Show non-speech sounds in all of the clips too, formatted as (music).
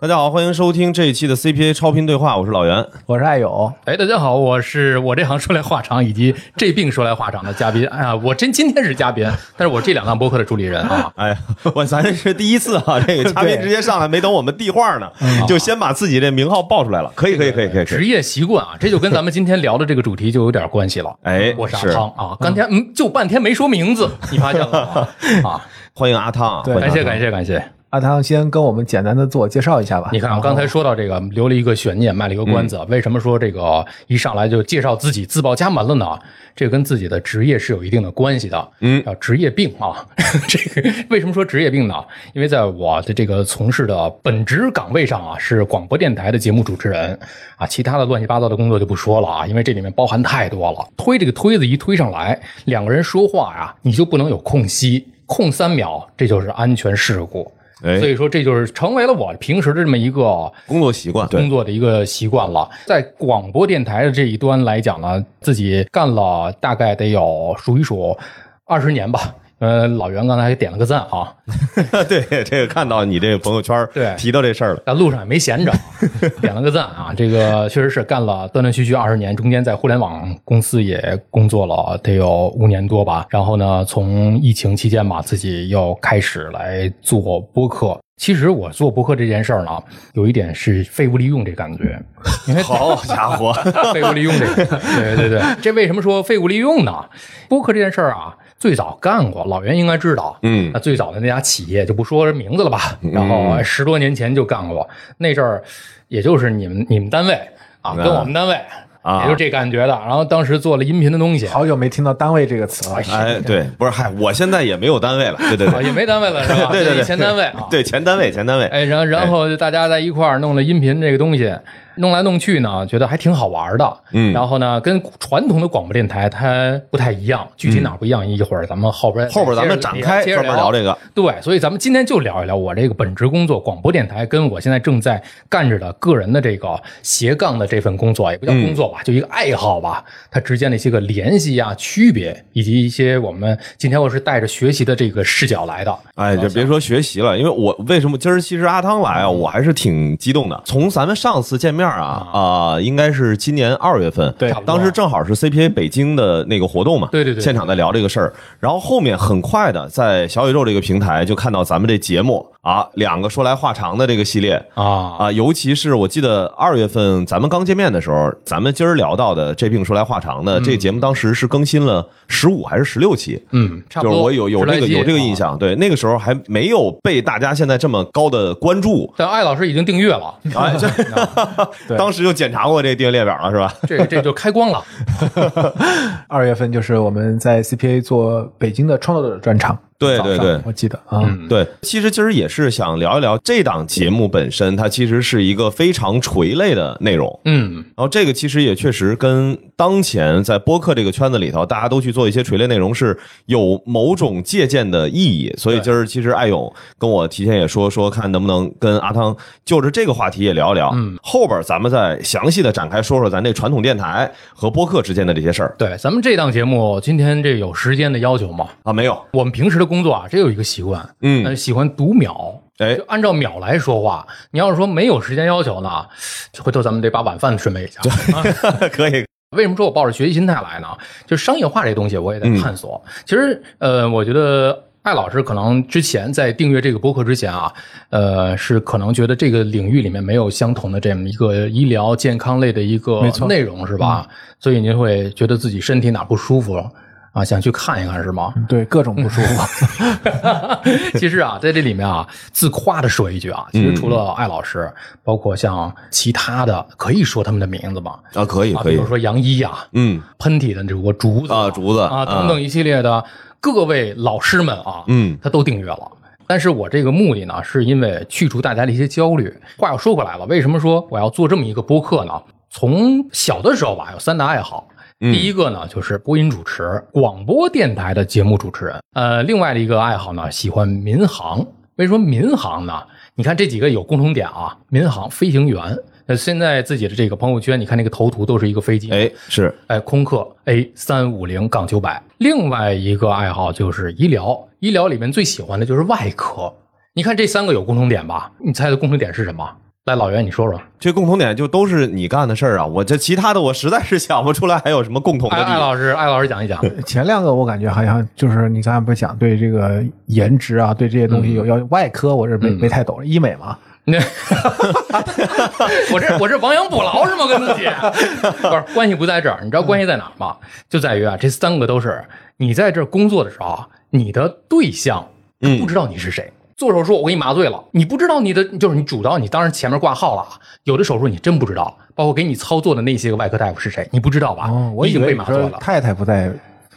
大家好，欢迎收听这一期的 CPA 超频对话，我是老袁。我是爱友，哎，大家好，我是我这行说来话长，以及 (laughs) 这病说来话长的嘉宾。哎呀，我真今天是嘉宾，但是我这两档播客的主理人啊。哎，我咱是第一次啊，(laughs) 这个嘉宾直接上来没等我们递话呢，就先把自己这名号报出来了。可以，可以，可以，可以。职业习惯啊，这就跟咱们今天聊的这个主题就有点关系了。哎，我是阿汤啊，刚才嗯，就半天没说名字，你发现了吗？(laughs) 啊，欢迎阿汤，对欢迎阿汤感谢感谢感谢。阿汤先跟我们简单的自我介绍一下吧。你看，我刚才说到这个，留了一个悬念，卖了一个关子。为什么说这个一上来就介绍自己自报家门了呢？这个跟自己的职业是有一定的关系的。嗯叫职业病啊。(laughs) 这个为什么说职业病呢？因为在我的这个从事的本职岗位上啊，是广播电台的节目主持人啊，其他的乱七八糟的工作就不说了啊，因为这里面包含太多了。推这个推子一推上来，两个人说话呀，你就不能有空隙，空三秒，这就是安全事故。哎所以说，这就是成为了我平时的这么一个工作习惯，工作的一个习惯了。在广播电台的这一端来讲呢，自己干了大概得有数一数二十年吧。呃，老袁刚才还点了个赞啊，(laughs) 对这个看到你这个朋友圈对提到这事儿了，在路上也没闲着，(laughs) 点了个赞啊。这个确实是干了断断续续二十年，中间在互联网公司也工作了得有五年多吧。然后呢，从疫情期间吧，自己又开始来做播客。其实我做播客这件事儿呢，有一点是废物利用这感觉，因为 (laughs) 好家伙，废物利用这个，对对对，这为什么说废物利用呢？播客这件事儿啊，最早干过，老袁应该知道。嗯。那最早的那家企业就不说名字了吧，然后十多年前就干过，那阵儿也就是你们你们单位啊，嗯跟我们单位啊。也就这感觉的。然后当时做了音频的东西，好久没听到“单位”这个词了。哎，对，不是，嗨，我现在也没有单位了，对对啊对，也没单位了是吧？(laughs) 对对对，前单位啊，对前单位前单位，哎，然然后大家在一块儿弄了音频这个东西，弄来弄去呢，觉得还挺好玩的。嗯然后呢，跟传统的广播电台它不太一样，具体哪儿不一样，一会儿咱们后边后边咱们展开接着专门聊这个。对，所以咱们今天就聊一聊我这个本职工作——广播电台，跟我现在正在干着的个人的这个斜杠的这份工作，也不叫工作吧，就一个爱好吧，它之间的一些个联系啊、区别，以及一些我们今天我是带着学习的这个视角来的。哎，就别说学习了，因为我为什么今儿其实阿汤来啊，我还是挺激动的。从咱们上次见面啊啊、应该是今年二月份，对当时正好是 CPA 北京的那个活动嘛，对对对。现场在聊这个事儿，然后后面很快的在小宇宙这个平台就看到咱们这节目啊，两个说来话长的这个系列。啊啊，尤其是我记得二月份咱们刚见面的时候，咱们今儿聊到的这病说来话长的、这个节目，当时是更新了十五还是十六期？嗯，差不多。就是我有有这个有这个印。啊象，对，那个时候还没有被大家现在这么高的关注，但艾老师已经订阅了，哎，这 (laughs) (laughs) 对当时就检查过这订阅列表了，是吧？(laughs) 这这就开光了。二月份就是我们在 CPA 做北京的创作者专场，对对对我记得啊，对，其实今儿也是想聊一聊这档节目本身，它其实是一个非常垂类的内容。嗯，然后这个其实也确实跟当前在播客这个圈子里头，大家都去做一些垂类内容是有某种借鉴的意义。所以今儿其实艾勇跟我提前也说说，看能不能跟阿汤就着这个话题也聊一聊。嗯，后边咱们再详细的展开说说咱这传统电台和播客之间的这些事儿对，咱们这档节目今天这有时间的要求吗？啊。没有，我们平时的工作啊，这有一个习惯，嗯呃喜欢读秒。哎就按照秒来说话。你要是说没有时间要求呢，回头咱们得把晚饭准备一下。(laughs) 可以，为什么说我抱着学习心态来呢？就商业化这东西，我也嗯在探索。其实，呃，我觉得艾老师可能之前在订阅这个播客之前啊，呃，是可能觉得这个领域里面没有相同的这么一个医疗健康类的一个内容，是吧？所以您会觉得自己身体哪不舒服啊，想去看一看，是吗？对，各种不舒服。(laughs) 其实啊，在这里面啊，自夸的说一句啊，其实除了艾老师，包括像其他的，可以说他们的名字吗？啊，可以啊，可以比如，说杨一呀、嗯喷嚏的这个竹子啊竹子啊等等一系列的各位老师们啊，嗯他都订阅了。但是我这个目的呢，是因为去除大家的一些焦虑。话又说回来了，为什么说我要做这么一个播客呢？从小的时候吧，有三大爱好。嗯第一个呢，就是播音主持，广播电台的节目主持人。呃，另外的一个爱好呢，喜欢民航。为什么民航呢？你看这几个有共同点啊，民航飞行员。那现在自己的这个朋友圈，你看那个头图都是一个飞机，哎，是哎，空客 A 三五零杠九百。另外一个爱好就是医疗，医疗里面最喜欢的就是外科。你看这三个有共同点吧？你猜的共同点是什么？来，老袁你说说。这共同点就都是你干的事儿啊！我这其他的我实在是想不出来还有什么共同的艾老师，艾老师讲一讲。前两个我感觉好像就是你刚才不是讲对这个颜值啊，对这些东西有要外科，我是没没太懂，医美嘛。(laughs) 那我这我这亡羊补牢是吗？跟自己不是关系不在这儿，你知道关系在哪儿吗？就在于啊，这三个都是你在这工作的时候啊，你的对象他不知道你是谁。做手术我给你麻醉了，你不知道你的就是你主刀，你当然前面挂号了啊。有的手术你真不知道，包括给你操作的那些个外科大夫是谁，你不知道吧？哦，我已经被麻醉了。太太不在，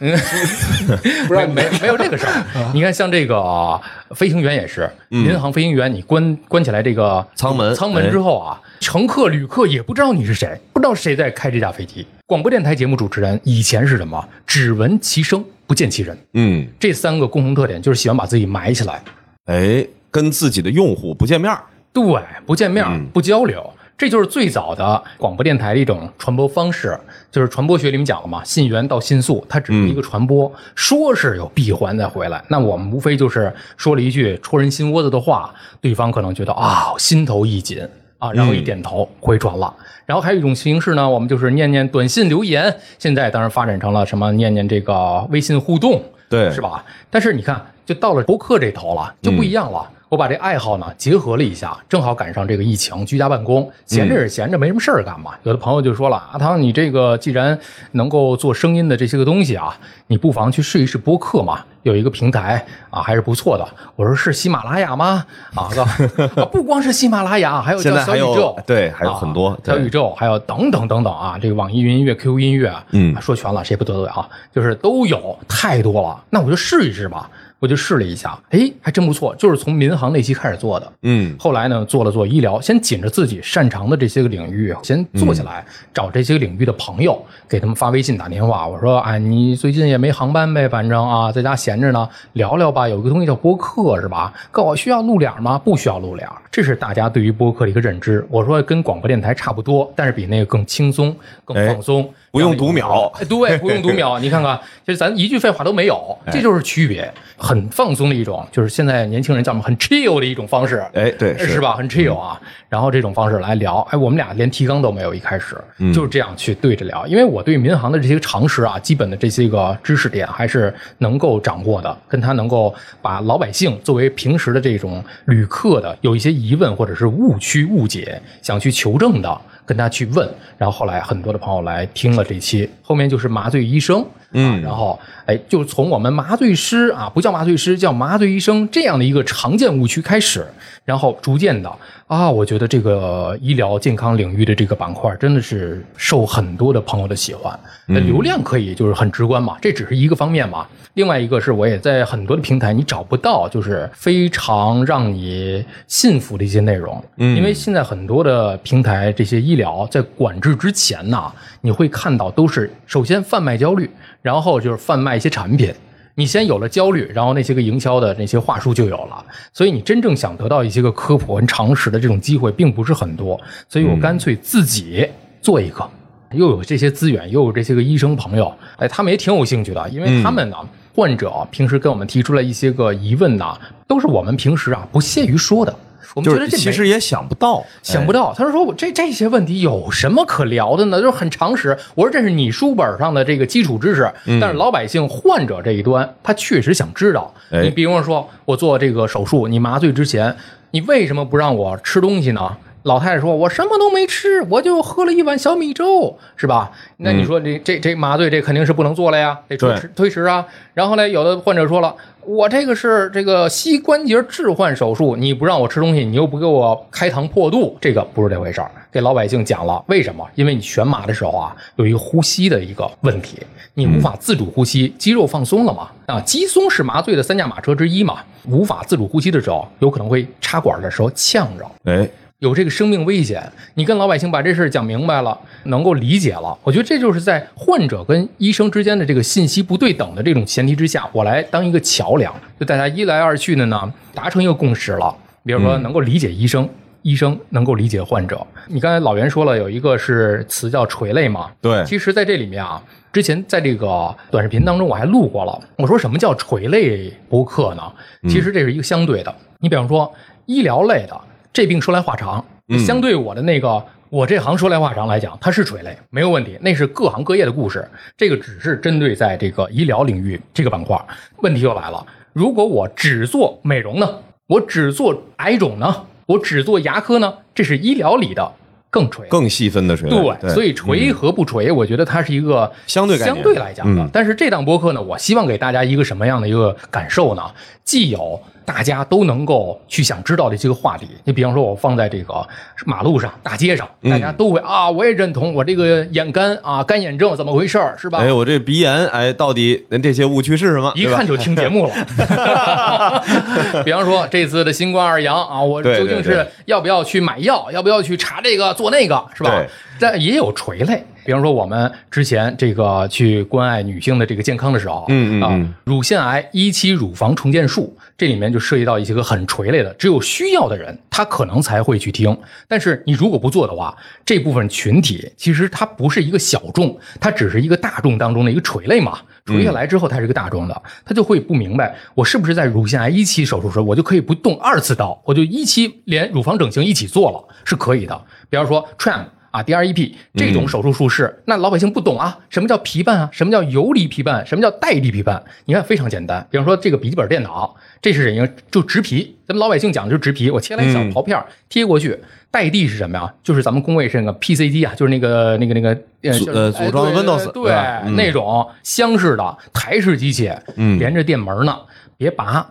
(laughs) (laughs) 不是没没有这个事儿。(laughs) 你看，像这个呃飞行员也是，民航飞行员，你关关起来这个舱门舱门之后啊，乘客旅客也不知道你是谁，不知道谁在开这架飞机。广播电台节目主持人以前是什么？只闻其声，不见其人。嗯，这三个共同特点就是喜欢把自己埋起来，哎，跟自己的用户不见面儿。对，不见面嗯。不交流。这就是最早的广播电台的一种传播方式，就是传播学里面讲了嘛，信源到信速，它只是一个传播，说是有闭环再回来，那我们无非就是说了一句戳人心窝子的话，对方可能觉得啊心头一紧。啊，然后一点头回传了。然后还有一种形式呢，我们就是念念短信留言，现在当然发展成了什么念念这个微信互动，对。是吧？但是你看，就到了播客这头了，就不一样了。我把这爱好呢结合了一下，正好赶上这个疫情，居家办公，闲着是闲着，没什么事儿干嘛。有的朋友就说了：“阿汤，你这个既然能够做声音的这些个东西啊，你不妨去试一试播客嘛，有一个平台啊，还是不错的。”我说：“是喜马拉雅吗？”啊，(laughs) 啊不光是喜马拉雅，还有小宇宙，对还有很多啊小宇宙，还有等等等等啊，这个网易云音乐、QQ 音乐，嗯啊说全了，谁不得罪啊？就是都有，太多了。那我就试一试吧。我就试了一下，哎，还真不错，就是从民航那期开始做的。嗯，后来呢，做了做医疗，先紧着自己擅长的这些个领域先做起来，找这些个领域的朋友，给他们发微信打电话。我说，哎，你最近也没航班呗，反正啊，在家闲着呢，聊聊吧。有一个东西叫播客是吧？告我需要露脸吗？不需要露脸，这是大家对于播客的一个认知。我说跟广播电台差不多，但是比那个更轻松、更放松，不用读秒哎，对，不用读秒。(laughs) 你看看，就是咱一句废话都没有，这就是区别，很放松的一种，就是现在年轻人叫什么很 chill 的一种方式。哎，对，是？吧？很 chill 啊，然后这种方式来聊，哎，我们俩连提纲都没有，一开始就是这样去对着聊，因为我对民航的这些常识啊，基本的这些个知识点还是能够掌握的，跟他能够把老百姓作为平时的这种旅客的有一些疑问或者是误区误解，想去求证的。跟他去问，然后后来很多的朋友来听了这期，后面就是麻醉医生，嗯。然后哎，就从我们麻醉师啊，不叫麻醉师，叫麻醉医生这样的一个常见误区开始，然后逐渐的啊，我觉得这个医疗健康领域的这个板块真的是受很多的朋友的喜欢，那流量可以就是很直观嘛，这只是一个方面嘛。另外一个是我也在很多的平台你找不到，就是非常让你信服的一些内容，嗯。因为现在很多的平台这些医疗在管制之前呢，你会看到都是首先贩卖焦虑，然后就是贩卖一些产品。你先有了焦虑，然后那些个营销的那些话术就有了，所以你真正想得到一些个科普跟常识的这种机会并不是很多，所以我干脆自己做一个，又有这些资源，又有这些个医生朋友，哎，他们也挺有兴趣的，因为他们呢，患者平时跟我们提出来一些个疑问呢，都是我们平时啊不屑于说的，我们觉得这没其实也想不到，想不到，他说我这这些问题有什么可聊的呢？就是很常识。我说这是你书本上的这个基础知识，但是老百姓患者这一端，他确实想知道。哎你比方说，我做这个手术，你麻醉之前，你为什么不让我吃东西呢？老太太说：“我什么都没吃，我就喝了一碗小米粥，是吧？那你说这这这麻醉这肯定是不能做了呀，得推迟推迟啊。然后呢，有的患者说了，我这个是这个膝关节置换手术，你不让我吃东西，你又不给我开膛破肚，这个不是这回事儿。给老百姓讲了为什么？因为你全麻的时候啊，有一个呼吸的一个问题，你无法自主呼吸，肌肉放松了嘛。啊，肌松是麻醉的三驾马车之一嘛，无法自主呼吸的时候，有可能会插管的时候呛着。哎，有这个生命危险，你跟老百姓把这事儿讲明白了，能够理解了，我觉得这就是在患者跟医生之间的这个信息不对等的这种前提之下，我来当一个桥梁，就大家一来二去的呢，达成一个共识了。比如说能够理解医生，医生能够理解患者。你刚才老袁说了，有一个是词叫垂泪嘛？对其实在这里面啊，之前在这个短视频当中我还录过了。我说什么叫垂泪播客呢？其实这是一个相对的。你比方说医疗类的，这病说来话长，相对我的那个。我这行说来话长来讲，它是垂类，没有问题，那是各行各业的故事。这个只是针对在这个医疗领域这个板块。问题又来了，如果我只做美容呢？我只做癌肿呢？我只做牙科呢？这是医疗里的更垂。更细分的垂泪，对，所以垂和不垂，我觉得它是一个相对相对来讲的嗯。但是这档播客呢，我希望给大家一个什么样的一个感受呢？既有大家都能够去想知道的这个话题，你比方说，我放在这个马路上、大街上，嗯大家都会啊，我也认同，我这个眼干啊，干眼症怎么回事儿，是吧？哎，我这鼻炎，哎，到底这些误区是什么？一看就听节目了。(laughs) (laughs) 比方说这次的新冠二阳啊，我究竟是要不要去买药，要不要去查这个做那个，是吧？但也有垂类，比方说我们之前这个去关爱女性的这个健康的时候，啊嗯嗯嗯，乳腺癌一期乳房重建术，这里面就涉及到一些个很垂类的，只有需要的人他可能才会去听。但是你如果不做的话，这部分群体其实它不是一个小众，它只是一个大众当中的一个垂类嘛。垂下来之后，它是一个大众的，他就会不明白，我是不是在乳腺癌一期手术时，我就可以不动二次刀，我就一期连乳房整形一起做了，是可以的。比方说 tram。啊，DREP 这种手术术式，那老百姓不懂啊，什么叫皮瓣啊？什么叫游离皮瓣？什么叫带离皮瓣？你看非常简单，比方说这个笔记本电脑，这是人家就植皮，咱们老百姓讲的就是植皮，我切了一小嗯薄片儿贴过去。带地是什么呀？就是咱们工位是那个 PC 机啊，就是那个那个那个呃呃组装哎对 Windows，对那种箱式的台式机械，嗯连着电门呢，别拔，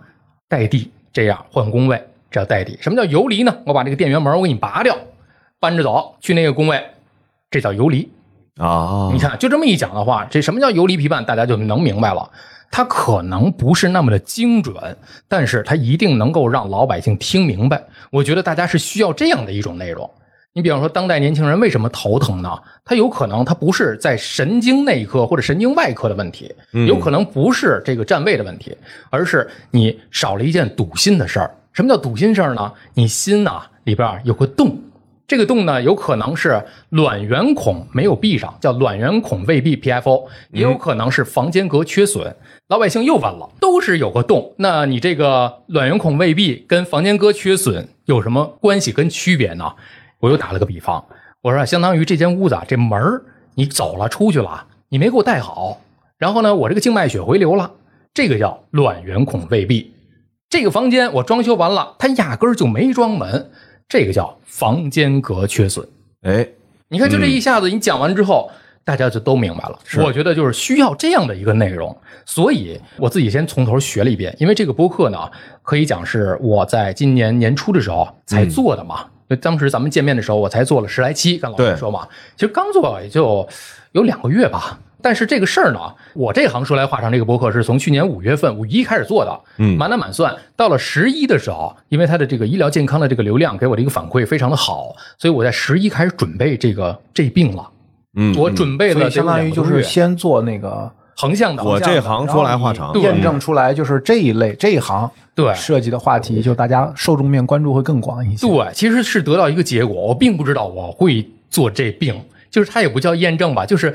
带地这样换工位，这叫带地。什么叫游离呢？我把这个电源门我给你拔掉，搬着走去那个工位，这叫游离。啊，你看，就这么一讲的话，这什么叫游离皮瓣，大家就能明白了。它可能不是那么的精准，但是它一定能够让老百姓听明白。我觉得大家是需要这样的一种内容。你比方说，当代年轻人为什么头疼呢？他有可能他不是在神经内科或者神经外科的问题，有可能不是这个占位的问题，而是你少了一件堵心的事儿。什么叫堵心事儿呢？你心呐、里边儿有个洞，这个洞呢，有可能是卵圆孔没有闭上，叫卵圆孔未闭 PFO，也有可能是房间隔缺损。老百姓又问了，都是有个洞，那你这个卵圆孔未闭跟房间隔缺损有什么关系跟区别呢？我又打了个比方，我说相当于这间屋子啊，这门儿你走了出去了，你没给我带好，然后呢，我这个静脉血回流了，这个叫卵圆孔未闭。这个房间我装修完了，它压根儿就没装门，这个叫房间隔缺损。哎，你看，就这一下子，你讲完之后，大家就都明白了。我觉得就是需要这样的一个内容，所以我自己先从头学了一遍。因为这个播客呢，可以讲是我在今年年初的时候才做的嘛。就当时咱们见面的时候，我才做了十来期，跟老师说嘛，其实刚做也就有两个月吧。但是这个事儿呢，我这行说来话长，这个博客是从去年五月份五一开始做的，嗯。满打满算。到了十一的时候，因为它的这个医疗健康的这个流量给我的一个反馈非常的好，所以我在十一开始准备这个这病了。嗯，我准备了相当于就是先做那个横向的，我这行说来话长，验证出来，就是这一类这一行对。涉及的话题，就大家受众面关注会更广一些。对，其实是得到一个结果，我并不知道我会做这病。就是它也不叫验证吧，就是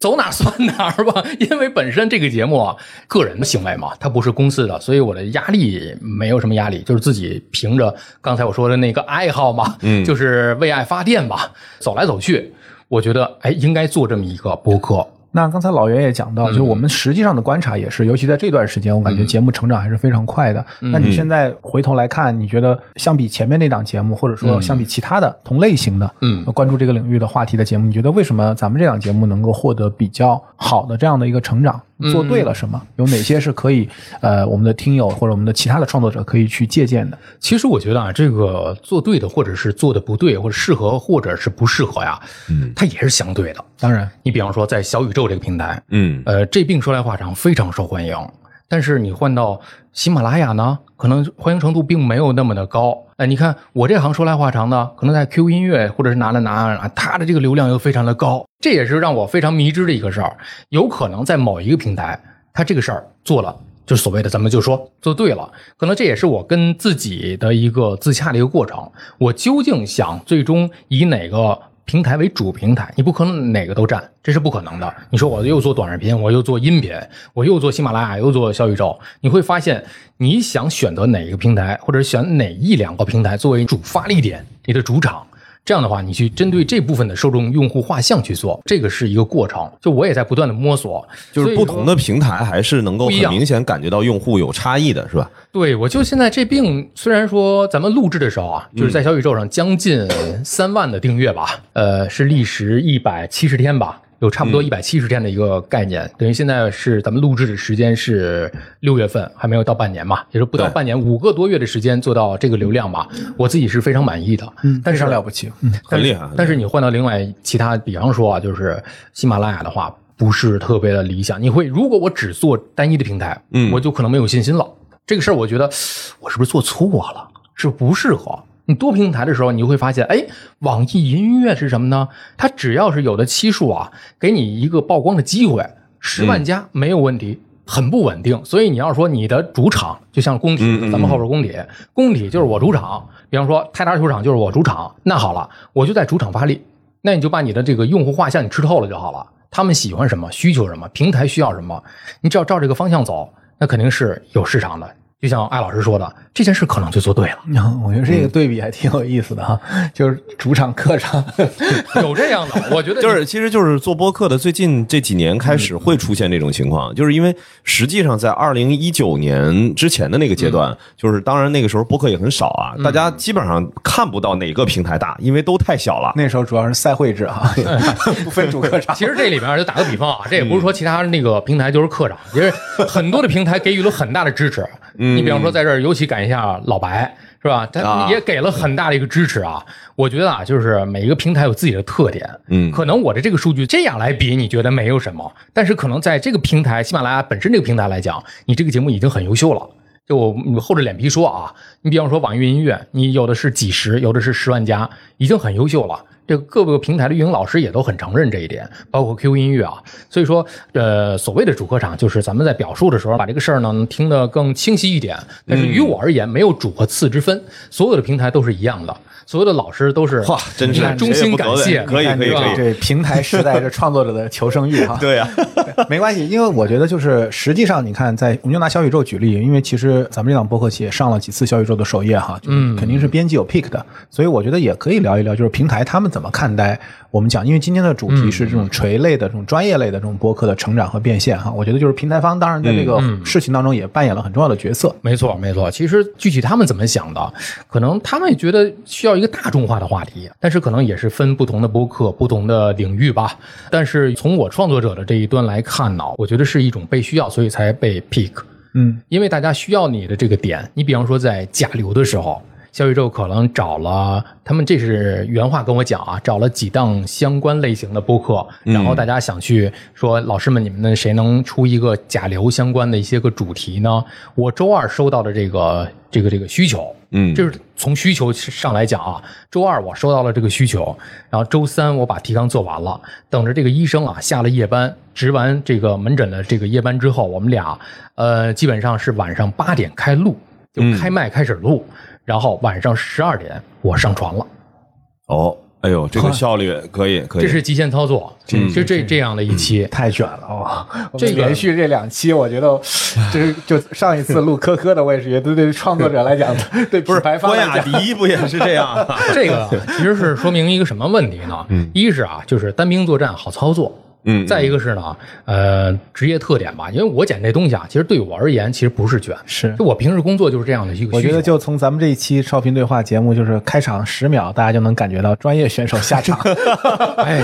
走哪算哪儿吧。(laughs) 因为本身这个节目啊，个人的行为嘛，它不是公司的，所以我的压力没有什么压力，就是自己凭着刚才我说的那个爱好嘛，嗯就是为爱发电吧，走来走去，我觉得哎，应该做这么一个播客。那刚才老袁也讲到，就是我们实际上的观察也是，尤其在这段时间，我感觉节目成长还是非常快的。那你现在回头来看，你觉得相比前面那档节目，或者说相比其他的同类型的，嗯关注这个领域的话题的节目，你觉得为什么咱们这档节目能够获得比较好的这样的一个成长？做对了什么？有哪些是可以呃，我们的听友或者我们的其他的创作者可以去借鉴的？其实我觉得啊，这个做对的，或者是做的不对，或者适合，或者是不适合呀，嗯，它也是相对的。当然，你比方说在小宇宙这个平台，嗯呃，这病说来话长，非常受欢迎。但是你换到喜马拉雅呢，可能欢迎程度并没有那么的高。呃，你看我这行说来话长的，可能在 QQ 音乐或者是哪哪哪哪，它的这个流量又非常的高，这也是让我非常迷之的一个事儿。有可能在某一个平台，它这个事儿做了，就是所谓的咱们就说做对了，可能这也是我跟自己的一个自洽的一个过程。我究竟想最终以哪个？平台为主平台，你不可能哪个都占，这是不可能的。你说我又做短视频，我又做音频，我又做喜马拉雅，又做小宇宙，你会发现，你想选择哪一个平台，或者选哪一两个平台作为主发力点，你的主场。这样的话，你去针对这部分的受众用户画像去做，这个是一个过程。就我也在不断的摸索，就是不同的平台还是能够很明显感觉到用户有差异的，是吧？对，我就现在这病，虽然说咱们录制的时候啊，就是在小宇宙上将近三万的订阅吧，呃，是历时一百七十天吧。有差不多一百七十天的一个概念，等于现在是咱们录制的时间是六月份，还没有到半年嘛，也就不到半年，五个多月的时间做到这个流量吧，我自己是非常满意的。嗯，非常了不起，嗯，很厉害。但是你换到另外其他，比方说啊，就是喜马拉雅的话，不是特别的理想。你会如果我只做单一的平台，嗯，我就可能没有信心了。这个事儿，我觉得我是不是做错了？是不适合。你多平台的时候，你就会发现，哎，网易云音乐是什么呢？它只要是有的期数啊，给你一个曝光的机会，十万加没有问题，很不稳定。所以你要说你的主场，就像工体，咱们后边工体，工体就是我主场。比方说泰达球场就是我主场，那好了，我就在主场发力，那你就把你的这个用户画像你吃透了就好了。他们喜欢什么，需求什么，平台需要什么，你只要照这个方向走，那肯定是有市场的。就像艾老师说的，这件事可能就做对了。我觉得这个对比还挺有意思的哈，就是主场客场 (laughs) 有这样的，我觉得就是其实就是做播客的，最近这几年开始会出现这种情况，就是因为实际上在二零一九年之前的那个阶段，就是当然那个时候播客也很少啊，大家基本上看不到哪个平台大，因为都太小了。那时候主要是赛会制啊，不分主客场。(laughs) 其实这里边就打个比方啊，这也不是说其他那个平台就是客场，其实很多的平台给予了很大的支持。(laughs) 你比方说，在这儿尤其感谢一下老白，是吧？他也给了很大的一个支持啊。我觉得啊，就是每一个平台有自己的特点，嗯，可能我的这个数据这样来比，你觉得没有什么，但是可能在这个平台，喜马拉雅本身这个平台来讲，你这个节目已经很优秀了。就我厚着脸皮说啊，你比方说网易云音乐，你有的是几十，有的是十万加，已经很优秀了。这各个平台的运营老师也都很承认这一点，包括 QQ 音乐啊。所以说，呃，所谓的主客场，就是咱们在表述的时候，把这个事儿呢听得更清晰一点。但是于我而言，没有主和次之分，所有的平台都是一样的。所有的老师都是哇，真是衷心感谢，可以可以可以。对平台时代这创作者的求生欲哈。对呀，(laughs) 没关系，因为我觉得就是实际上你看，在我们就拿小宇宙举例，因为其实咱们这档播客企业上了几次小宇宙的首页哈，嗯，肯定是编辑有 pick 的，所以我觉得也可以聊一聊，就是平台他们怎么看待我们讲，因为今天的主题是这种垂类的这种专业类的这种播客的成长和变现哈，我觉得就是平台方当然在这个事情当中也扮演了很重要的角色。没错没错，其实具体他们怎么想的，可能他们也觉得需要一个大众化的话。话题，但是可能也是分不同的播客、不同的领域吧。但是从我创作者的这一端来看呢，我觉得是一种被需要，所以才被 pick。嗯，因为大家需要你的这个点。你比方说在甲流的时候，小宇宙可能找了他们，这是原话跟我讲啊，找了几档相关类型的播客，然后大家想去说，老师们，你们谁能出一个甲流相关的一些个主题呢？我周二收到的这个这个这个需求。嗯，就是从需求上来讲啊，周二我收到了这个需求，然后周三我把提纲做完了，等着这个医生啊下了夜班值完这个门诊的这个夜班之后，我们俩呃基本上是晚上八点开录，就开麦开始录，然后晚上十二点我上传了。哦。哎呦，这个效率可以，可以，这是极限操作，就这这样的一期太卷了哇！这连续这两期，我觉得就是就上一次录科科的，我也是觉得对创作者来讲，对不是白发关雅迪不也是这样？(laughs) 这个其实是说明一个什么问题呢？一是啊，就是单兵作战好操作。嗯，再一个是呢，呃，职业特点吧，因为我剪这东西啊，其实对我而言，其实不是卷，是就我平时工作就是这样的一个。我觉得就从咱们这一期超频对话节目，就是开场十秒，大家就能感觉到专业选手下场。(laughs) 哎，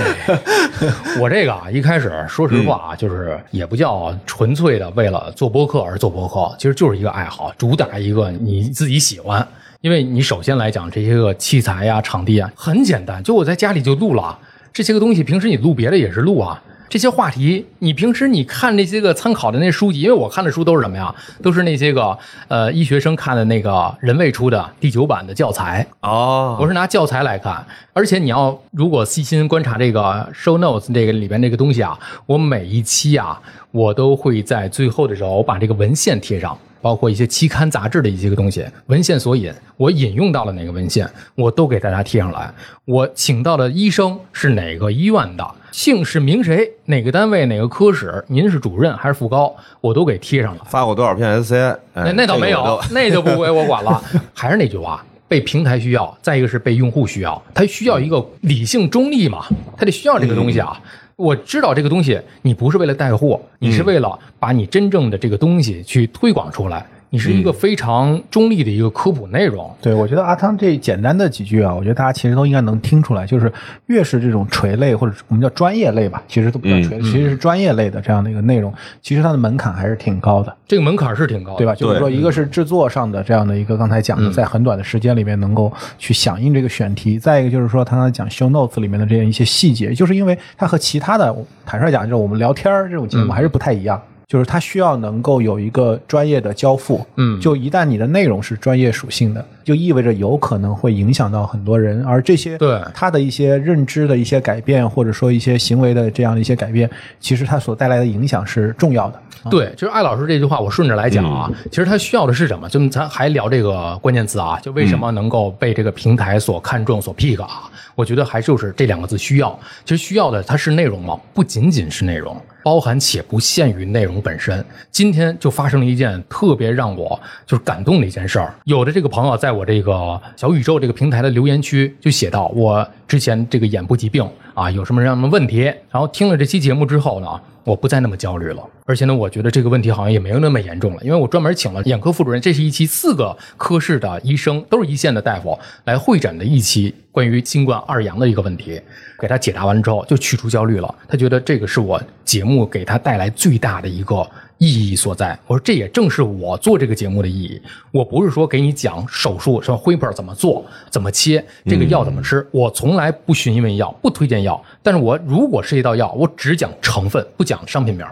我这个啊，一开始说实话啊，就是也不叫纯粹的为了做播客而做播客，其实就是一个爱好，主打一个你自己喜欢。因为你首先来讲这些个器材呀、场地啊，很简单，就我在家里就录了。这些个东西，平时你录别的也是录啊，这些话题，你平时你看那些个参考的那书籍，因为我看的书都是什么呀？都是那些个呃医学生看的那个人卫出的第九版的教材。哦，我是拿教材来看，而且你要如果细心观察这个 show notes 这个里边这个东西啊，我每一期啊，我都会在最后的时候我把这个文献贴上，包括一些期刊杂志的一些个东西，文献索引，我引用到了哪个文献，我都给大家贴上来。我请到的医生是哪个医院的，姓是名谁，哪个单位哪个科室，您是主任还是副高，我都给贴上了。发过多少篇 essay？那哎那倒没有那就不归 (laughs) 我管了。还是那句话，被平台需要，再一个是被用户需要，他需要一个理性中立嘛，他得需要这个东西啊。我知道这个东西，你不是为了带货，你是为了把你真正的这个东西去推广出来，你是一个非常中立的一个科普内容。对，我觉得阿汤这简单的几句啊，我觉得大家其实都应该能听出来，就是越是这种垂类或者我们叫专业类吧，其实都不叫垂类，其实是专业类的这样的一个内容，其实它的门槛还是挺高的。这个门槛是挺高的，对吧？就是说，一个是制作上的这样的一个刚才讲的，在很短的时间里面能够去响应这个选题；再一个就是说，他刚才讲 show notes 里面的这样一些细节，就是因为它和其他的坦率讲，就是我们聊天儿这种节目还是不太一样。就是它需要能够有一个专业的交付，嗯就一旦你的内容是专业属性的，就意味着有可能会影响到很多人，而这些对他的一些认知的一些改变，或者说一些行为的这样的一些改变，其实它所带来的影响是重要的。对，就是艾老师这句话，我顺着来讲啊，其实他需要的是什么？就咱还聊这个关键词啊，就为什么能够被这个平台所看重、所 pick 啊？我觉得还就是这两个字“需要”。其实需要的它是内容吗？不仅仅是内容，包含且不限于内容本身。今天就发生了一件特别让我就是感动的一件事儿。有的这个朋友在我这个小宇宙这个平台的留言区就写到，我之前这个眼部疾病啊有什么样的问题，然后听了这期节目之后呢，我不再那么焦虑了，而且呢，我觉得这个问题好像也没有那么严重了，因为我专门请了眼科副主任，这是一期四个科室的医生，都是一线的大夫来会诊的一期关于新冠二阳的一个问题，给他解答完之后就去除焦虑了，他觉得这个是我节目给他带来最大的一个。意义所在，我说这也正是我做这个节目的意义。我不是说给你讲手术什么灰盆怎么做、怎么切，这个药怎么吃，我从来不寻因为药，不推荐药。但是我如果涉及到药，我只讲成分，不讲商品名。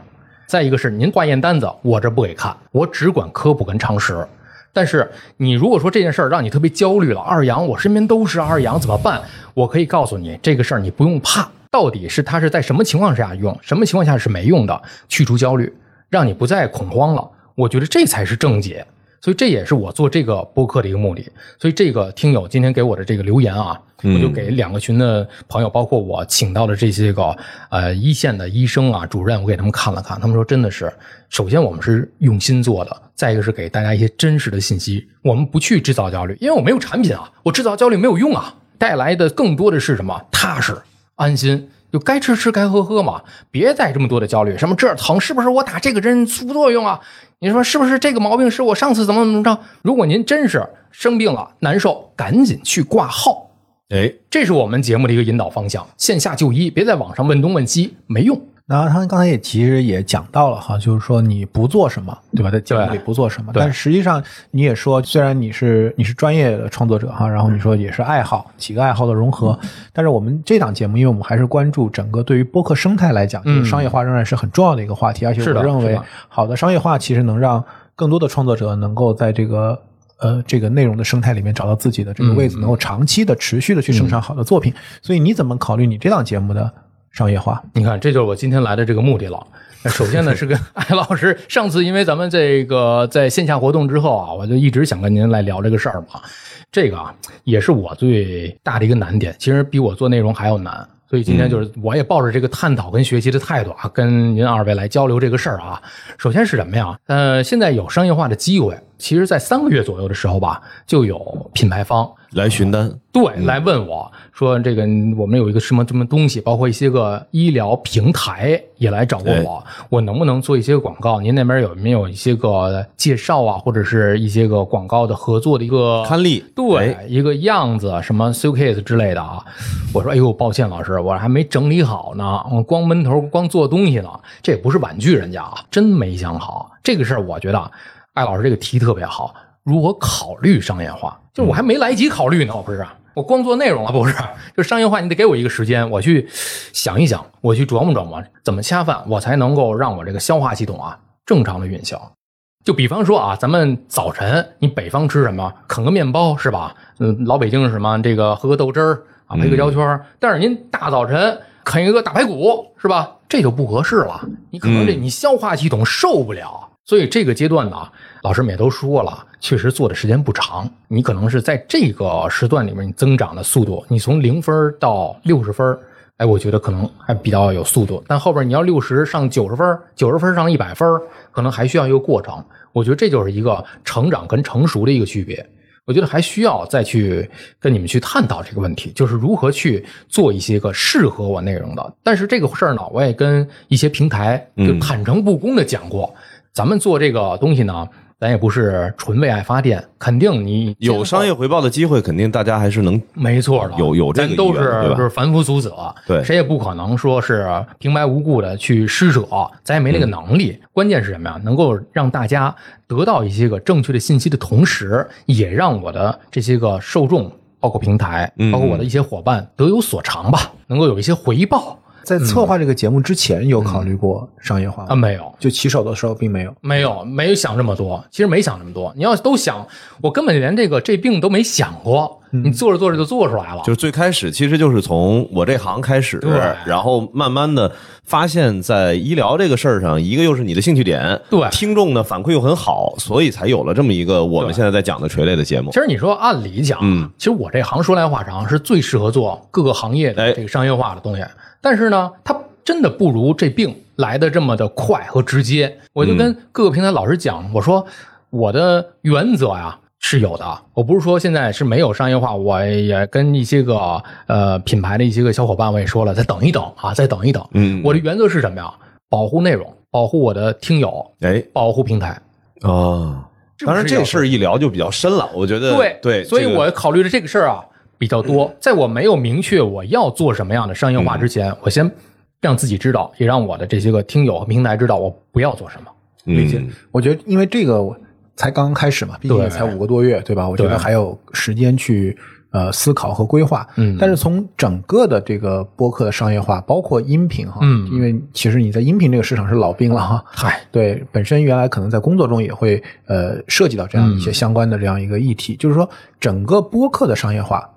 再一个是您挂验单子，我这不给看，我只管科普跟常识。但是你如果说这件事儿让你特别焦虑了，二阳我身边都是二阳怎么办？我可以告诉你，这个事儿你不用怕，到底是它是在什么情况下用，什么情况下是没用的，去除焦虑，让你不再恐慌了。我觉得这才是正解。所以这也是我做这个播客的一个目的。所以这个听友今天给我的这个留言啊，我就给两个群的朋友，包括我请到的这些个呃一线的医生啊、主任，我给他们看了看，他们说真的是，首先我们是用心做的，再一个是给大家一些真实的信息，我们不去制造焦虑，因为我没有产品啊，我制造焦虑没有用啊，带来的更多的是什么？踏实、安心。就该吃吃该喝喝嘛，别再这么多的焦虑。什么这儿疼是不是我打这个针副作用啊？你说是不是这个毛病是我上次怎么怎么着？如果您真是生病了难受，赶紧去挂号。哎，这是我们节目的一个引导方向，线下就医，别在网上问东问西，没用。然后他刚才也其实也讲到了哈，就是说你不做什么，对吧？在节目里不做什么，但实际上你也说，虽然你是你是专业的创作者哈，然后你说也是爱好，几个爱好的融合，但是我们这档节目，因为我们还是关注整个对于播客生态来讲，就是商业化仍然是很重要的一个话题，而且我认为好的商业化其实能让更多的创作者能够在这个。呃，这个内容的生态里面找到自己的这个位置，能够长期的、持续的去生产好的作品。所以，你怎么考虑你这档节目的商业化？你看，这就是我今天来的这个目的了。那首先呢，是跟 (laughs) 艾老师，上次因为咱们这个在线下活动之后啊，我就一直想跟您来聊这个事儿嘛。这个啊，也是我最大的一个难点，其实比我做内容还要难。所以今天就是我也抱着这个探讨跟学习的态度啊，跟您二位来交流这个事儿啊。首先是什么呀？呃，现在有商业化的机会，其实在三个月左右的时候吧，就有品牌方来询单，对，来问我说这个我们有一个什么什么东西，包括一些个医疗平台也来找过我，我能不能做一些广告？您那边有没有一些个介绍啊，或者是一些个广告的合作的一个刊例对、哎一个样子，什么 suitcase 之类的啊？我说，哎呦，抱歉，老师，我还没整理好呢，我光闷头光做东西呢，这也不是婉拒人家啊，真没想好这个事儿。我觉得啊艾老师这个题特别好，如何考虑商业化？就是我还没来及考虑呢，我不是啊。我光做内容了不是？就商业化，你得给我一个时间，我去想一想，我去琢磨琢磨怎么恰饭，我才能够让我这个消化系统啊正常的运行。就比方说啊，咱们早晨你北方吃什么？啃个面包是吧？嗯，老北京是什么？这个喝个豆汁儿啊，配个焦圈儿。但是您大早晨啃一个大排骨是吧？这就不合适了，你可能这你消化系统受不了。所以这个阶段呢，老师们也都说了，确实做的时间不长。你可能是在这个时段里面，你增长的速度，你从零分到六十分，哎，我觉得可能还比较有速度。但后边你要六十上九十分，九十分上一百分，可能还需要一个过程。我觉得这就是一个成长跟成熟的一个区别。我觉得还需要再去跟你们去探讨这个问题，就是如何去做一些个适合我内容的。但是这个事儿呢，我也跟一些平台就坦诚不公的讲过，咱们做这个东西呢。咱也不是纯为爱发电，肯定你有商业回报的机会，肯定大家还是能没错的。有有这个都是就是凡夫俗子，对，谁也不可能说是平白无故的去施舍，咱也没那个能力。关键是什么呀？能够让大家得到一些个正确的信息的同时，也让我的这些个受众，包括平台，包括我的一些伙伴得有所长吧，能够有一些回报。在策划这个节目之前，有考虑过商业化啊？没有，就起手的时候并没有，没有，没有想这么多。其实没想这么多。你要都想，我根本连这个这病都没想过。你做着做着就做出来了。就是最开始，其实就是从我这行开始，然后慢慢的发现，在医疗这个事儿上，一个又是你的兴趣点，对，听众的反馈又很好，所以才有了这么一个我们现在在讲的垂类的节目。其实你说按理讲，嗯，其实我这行说来话长，是最适合做各个行业的这个商业化的东西。但是呢，它。真的不如这病来的这么的快和直接。我就跟各个平台老师讲，我说我的原则呀是有的，我不是说现在是没有商业化。我也跟一些个呃品牌的一些个小伙伴我也说了，再等一等啊，再等一等。嗯，我的原则是什么呀？保护内容，保护我的听友，哎，保护平台。哦，当然这事儿一聊就比较深了，我觉得对对，所以我考虑的这个事儿啊比较多。在我没有明确我要做什么样的商业化之前，我先。让自己知道，也让我的这些个听友和平台知道，我不要做什么。理解。我觉得，因为这个才刚刚开始嘛，毕竟也才五个多月，对吧？我觉得还有时间去呃思考和规划。嗯。但是从整个的这个播客的商业化，包括音频哈，嗯，因为其实你在音频这个市场是老兵了哈。嗨，对，本身原来可能在工作中也会呃涉及到这样一些相关的这样一个议题，就是说整个播客的商业化，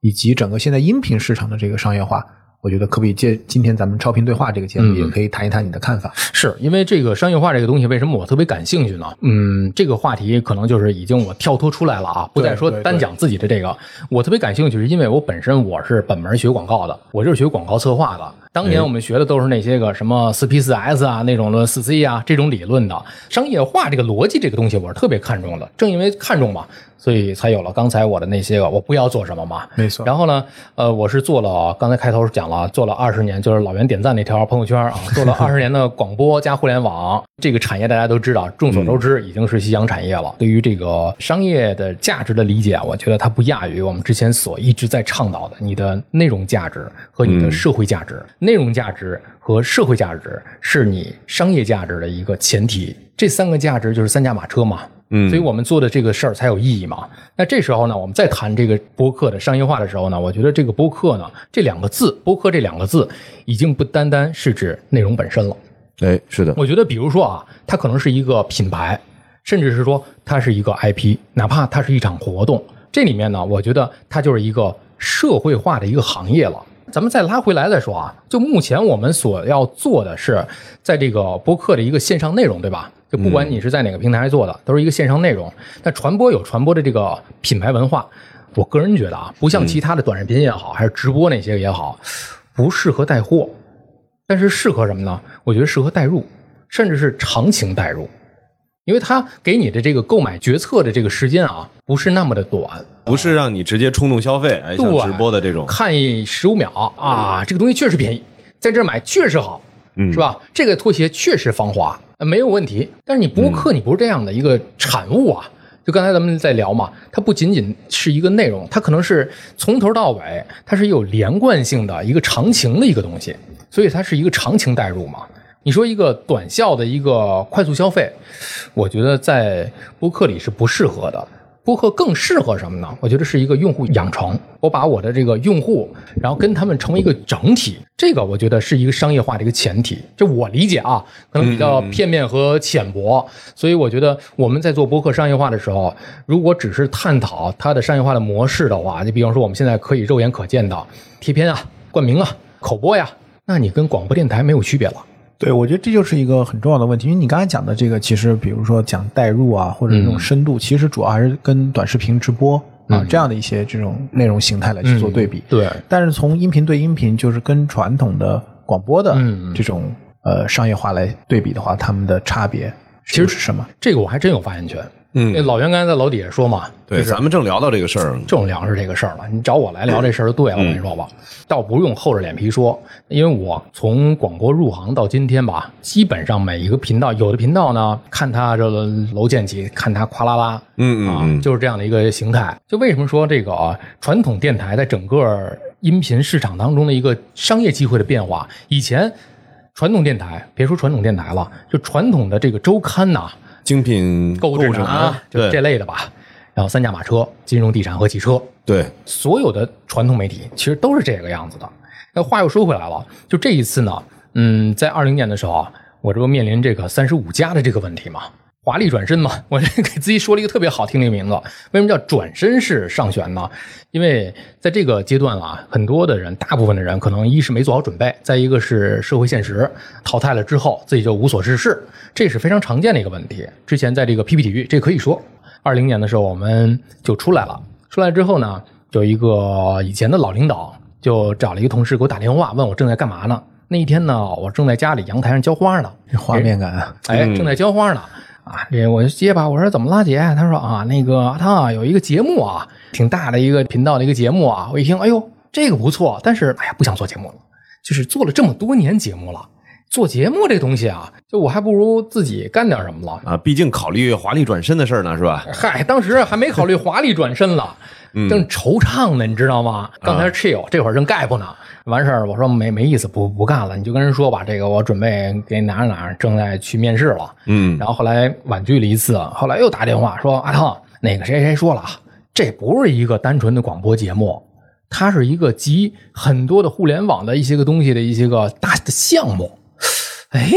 以及整个现在音频市场的这个商业化。我觉得可不可以借今天咱们超频对话这个节目，也可以谈一谈你的看法。是因为这个商业化这个东西，为什么我特别感兴趣呢？嗯，这个话题可能就是已经我跳脱出来了啊，不再说单讲自己的这个。我特别感兴趣，是因为我本身我是本门学广告的，我就是学广告策划的。当年我们学的都是那些个什么四 P 四 S 啊，那种的四 C 啊这种理论的商业化这个逻辑这个东西，我是特别看重的。正因为看重嘛，所以才有了刚才我的那些个我不要做什么嘛。没错。然后呢，呃，我是做了刚才开头讲了，做了二十年，就是老袁点赞那条朋友圈啊，做了二十年的广播加互联网这个产业，大家都知道，众所周知已经是夕阳产业了。对于这个商业的价值的理解，我觉得它不亚于我们之前所一直在倡导的你的内容价值和你的社会价值。内容价值和社会价值是你商业价值的一个前提，这三个价值就是三驾马车嘛。嗯，所以我们做的这个事儿才有意义嘛。那这时候呢，我们再谈这个播客的商业化的时候呢，我觉得这个播客呢，这两个字“播客”这两个字，已经不单单是指内容本身了。哎，是的。我觉得，比如说啊，它可能是一个品牌，甚至是说它是一个 IP，哪怕它是一场活动，这里面呢，我觉得它就是一个社会化的一个行业了。咱们再拉回来再说啊，就目前我们所要做的是，在这个播客的一个线上内容，对吧？就不管你是在哪个平台做的，都是一个线上内容。那传播有传播的这个品牌文化，我个人觉得啊，不像其他的短视频也好，还是直播那些也好，不适合带货，但是适合什么呢？我觉得适合带入，甚至是长情带入。因为它给你的这个购买决策的这个时间啊，不是那么的短，不是让你直接冲动消费，哎，像直播的这种，看一十五秒啊，这个东西确实便宜，在这买确实好，嗯，是吧？这个拖鞋确实防滑，没有问题。但是你播客你不是这样的一个产物啊，就刚才咱们在聊嘛，它不仅仅是一个内容，它可能是从头到尾，它是有连贯性的一个长情的一个东西，所以它是一个长情代入嘛。你说一个短效的一个快速消费，我觉得在播客里是不适合的。播客更适合什么呢？我觉得是一个用户养成。我把我的这个用户，然后跟他们成为一个整体，这个我觉得是一个商业化的一个前提。这我理解啊，可能比较片面和浅薄。所以我觉得我们在做播客商业化的时候，如果只是探讨它的商业化的模式的话，你比方说我们现在可以肉眼可见的贴片啊、冠名啊、口播呀，那你跟广播电台没有区别了。对，我觉得这就是一个很重要的问题，因为你刚才讲的这个，其实比如说讲代入啊，或者这种深度，其实主要还是跟短视频直播啊这样的一些这种内容形态来去做对比。对，但是从音频对音频，就是跟传统的广播的这种呃商业化来对比的话，他们的差别其实是什么？这个我还真有发言权。嗯，那老袁刚才在楼底下说嘛，对，咱们正聊到这个事儿，正聊着这个事儿了。你找我来聊这事儿就对了，我跟你说吧，倒不用厚着脸皮说，因为我从广播入行到今天吧，基本上每一个频道，有的频道呢，看它这个楼建起，看它夸啦啦，嗯嗯，就是这样的一个形态。就为什么说这个啊，传统电台在整个音频市场当中的一个商业机会的变化，以前传统电台，别说传统电台了，就传统的这个周刊呐。精品购物指南，就这类的吧。然后三驾马车、金融、地产和汽车，对，所有的传统媒体其实都是这个样子的。那话又说回来了，就这一次呢，嗯，在二零年的时候，我这不面临这个三十五加的这个问题嘛。华丽转身嘛，(laughs) 我这给自己说了一个特别好听的一个名字。为什么叫转身式上旋呢？因为在这个阶段啊，很多的人，大部分的人可能一是没做好准备，再一个是社会现实淘汰了之后，自己就无所事事，这是非常常见的一个问题。之前在这个 PP 体育，这可以说，二零年的时候我们就出来了。出来之后呢，有一个以前的老领导就找了一个同事给我打电话，问我正在干嘛呢？那一天呢，我正在家里阳台上浇花呢，这画面感，哎，正在浇花呢。啊，这我就接吧。我说怎么了，姐？他说啊，那个阿汤啊，有一个节目啊，挺大的一个频道的一个节目啊。我一听，哎呦，这个不错。但是，哎呀，不想做节目了。就是做了这么多年节目了，做节目这东西啊，就我还不如自己干点什么了啊。毕竟考虑华丽转身的事儿呢，是吧？嗨，当时还没考虑华丽转身了，(laughs) 正惆怅呢，你知道吗？刚才 chill，这会儿正 gap 呢。完事儿，我说没没意思，不不干了，你就跟人说吧，这个我准备给哪哪正在去面试了，嗯，然后后来婉拒了一次，后来又打电话说阿汤，那个谁谁说了，这不是一个单纯的广播节目，它是一个集很多的互联网的一些个东西的一些个大的项目，哎，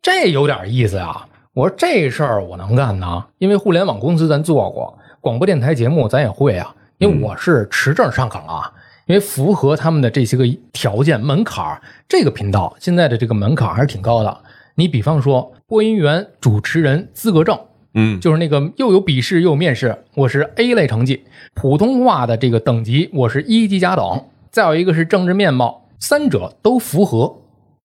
这有点意思呀，我说这事儿我能干呢，因为互联网公司咱做过，广播电台节目咱也会啊，因为我是持证上岗啊。因为符合他们的这些个条件门槛这个频道现在的这个门槛还是挺高的。你比方说播音员、主持人资格证，嗯，就是那个又有笔试又有面试，我是 A 类成绩，普通话的这个等级我是一级甲等，再有一个是政治面貌，三者都符合，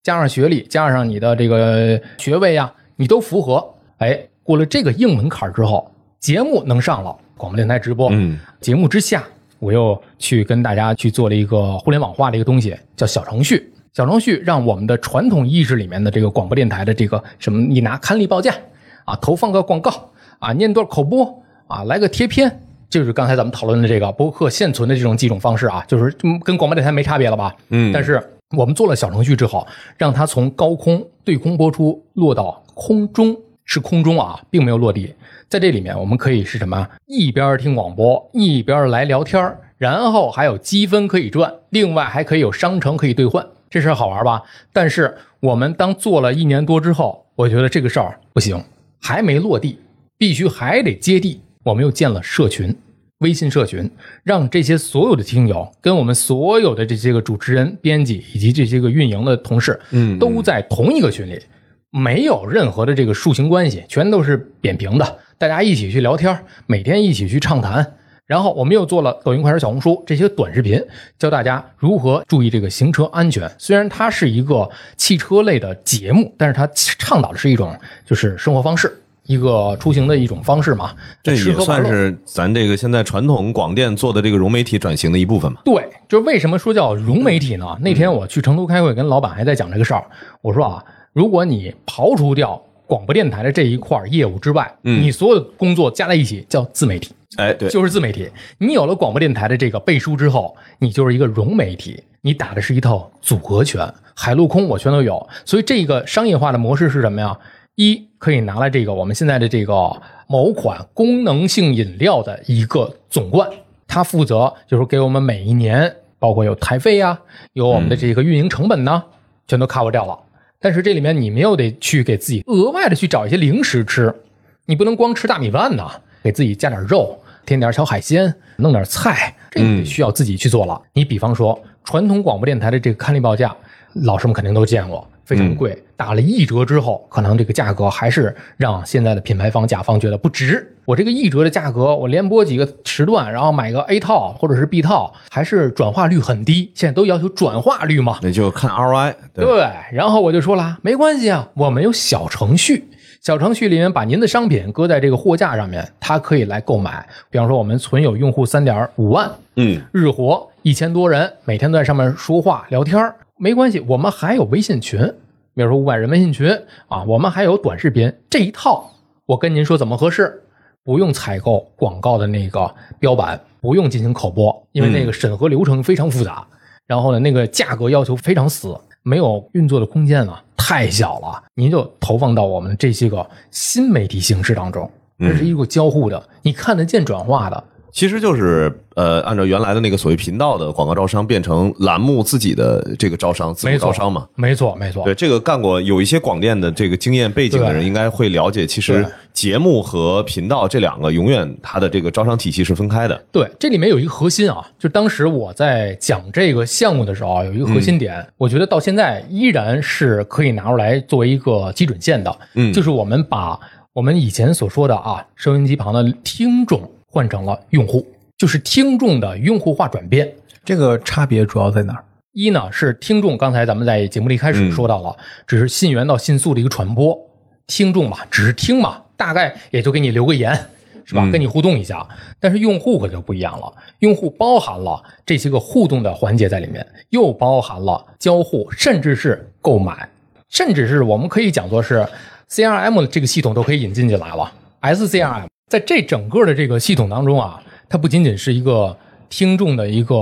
加上学历，加上你的这个学位呀，你都符合。哎，过了这个硬门槛之后，节目能上了，广播电台直播，嗯，节目之下。我又去跟大家去做了一个互联网化的一个东西，叫小程序。小程序让我们的传统意识里面的这个广播电台的这个什么，你拿刊例报价啊，投放个广告啊，念段口播啊，来个贴片，就是刚才咱们讨论的这个播客现存的这种几种方式啊，就是跟广播电台没差别了吧？嗯。但是我们做了小程序之后，让它从高空对空播出，落到空中是空中啊，并没有落地。在这里面，我们可以是什么？一边听广播，一边来聊天然后还有积分可以赚，另外还可以有商城可以兑换，这事儿好玩吧？但是我们当做了一年多之后，我觉得这个事儿不行，还没落地，必须还得接地。我们又建了社群，微信社群，让这些所有的听友跟我们所有的这些个主持人、编辑以及这些个运营的同事，嗯，都在同一个群里，没有任何的这个树形关系，全都是扁平的。大家一起去聊天，每天一起去畅谈，然后我们又做了抖音、快手、小红书这些短视频，教大家如何注意这个行车安全。虽然它是一个汽车类的节目，但是它倡导的是一种就是生活方式，一个出行的一种方式嘛。这也算是咱这个现在传统广电做的这个融媒体转型的一部分嘛。对，就是为什么说叫融媒体呢？那天我去成都开会，跟老板还在讲这个事儿。我说啊，如果你刨除掉。广播电台的这一块业务之外，嗯，你所有的工作加在一起叫自媒体，哎，对，就是自媒体。你有了广播电台的这个背书之后，你就是一个融媒体，你打的是一套组合拳，海陆空我全都有。所以这个商业化的模式是什么呀？一可以拿来这个我们现在的这个某款功能性饮料的一个总冠，它负责就是给我们每一年，包括有台费呀、有我们的这个运营成本呢，全都 cover 掉了。但是这里面你们又得去给自己额外的去找一些零食吃，你不能光吃大米饭呐，给自己加点肉，添点小海鲜，弄点菜，这需要自己去做了。你比方说传统广播电台的这个刊例报价，老师们肯定都见过，非常贵。打了一折之后，可能这个价格还是让现在的品牌方、甲方觉得不值。我这个一折的价格，我连播几个时段，然后买个 A 套或者是 B 套，还是转化率很低。现在都要求转化率嘛，那就看 ROI。对，对，然后我就说了，没关系啊，我们有小程序，小程序里面把您的商品搁在这个货架上面，它可以来购买。比方说，我们存有用户三点五万，嗯，日活一千多人，每天都在上面说话聊天儿没关系，我们还有微信群，比如说五百人微信群啊，我们还有短视频这一套，我跟您说怎么合适。不用采购广告的那个标版，不用进行口播，因为那个审核流程非常复杂。然后呢，那个价格要求非常死，没有运作的空间啊，太小了。您就投放到我们这些个新媒体形式当中，这是一个交互的，你看得见转化的。其实就是呃，按照原来的那个所谓频道的广告招商，变成栏目自己的这个招商，自主招商嘛。没错，没错。对，这个干过有一些广电的这个经验背景的人，应该会了解，其实节目和频道这两个永远它的这个招商体系是分开的。对，这里面有一个核心啊，就当时我在讲这个项目的时候啊，有一个核心点，我觉得到现在依然是可以拿出来作为一个基准线的。嗯就是我们把我们以前所说的啊，收音机旁的听众换成了用户，就是听众的用户化转变。这个差别主要在哪儿？一呢是听众，刚才咱们在节目里一开始说到了，只是信源到信速的一个传播，听众嘛，只是听嘛，大概也就给你留个言，是吧？跟你互动一下。但是用户可就不一样了，用户包含了这些个互动的环节在里面，又包含了交互，甚至是购买，甚至是我们可以讲作是 CRM 这个系统都可以引进进来了。SCRM 在这整个的这个系统当中啊，它不仅仅是一个听众的一个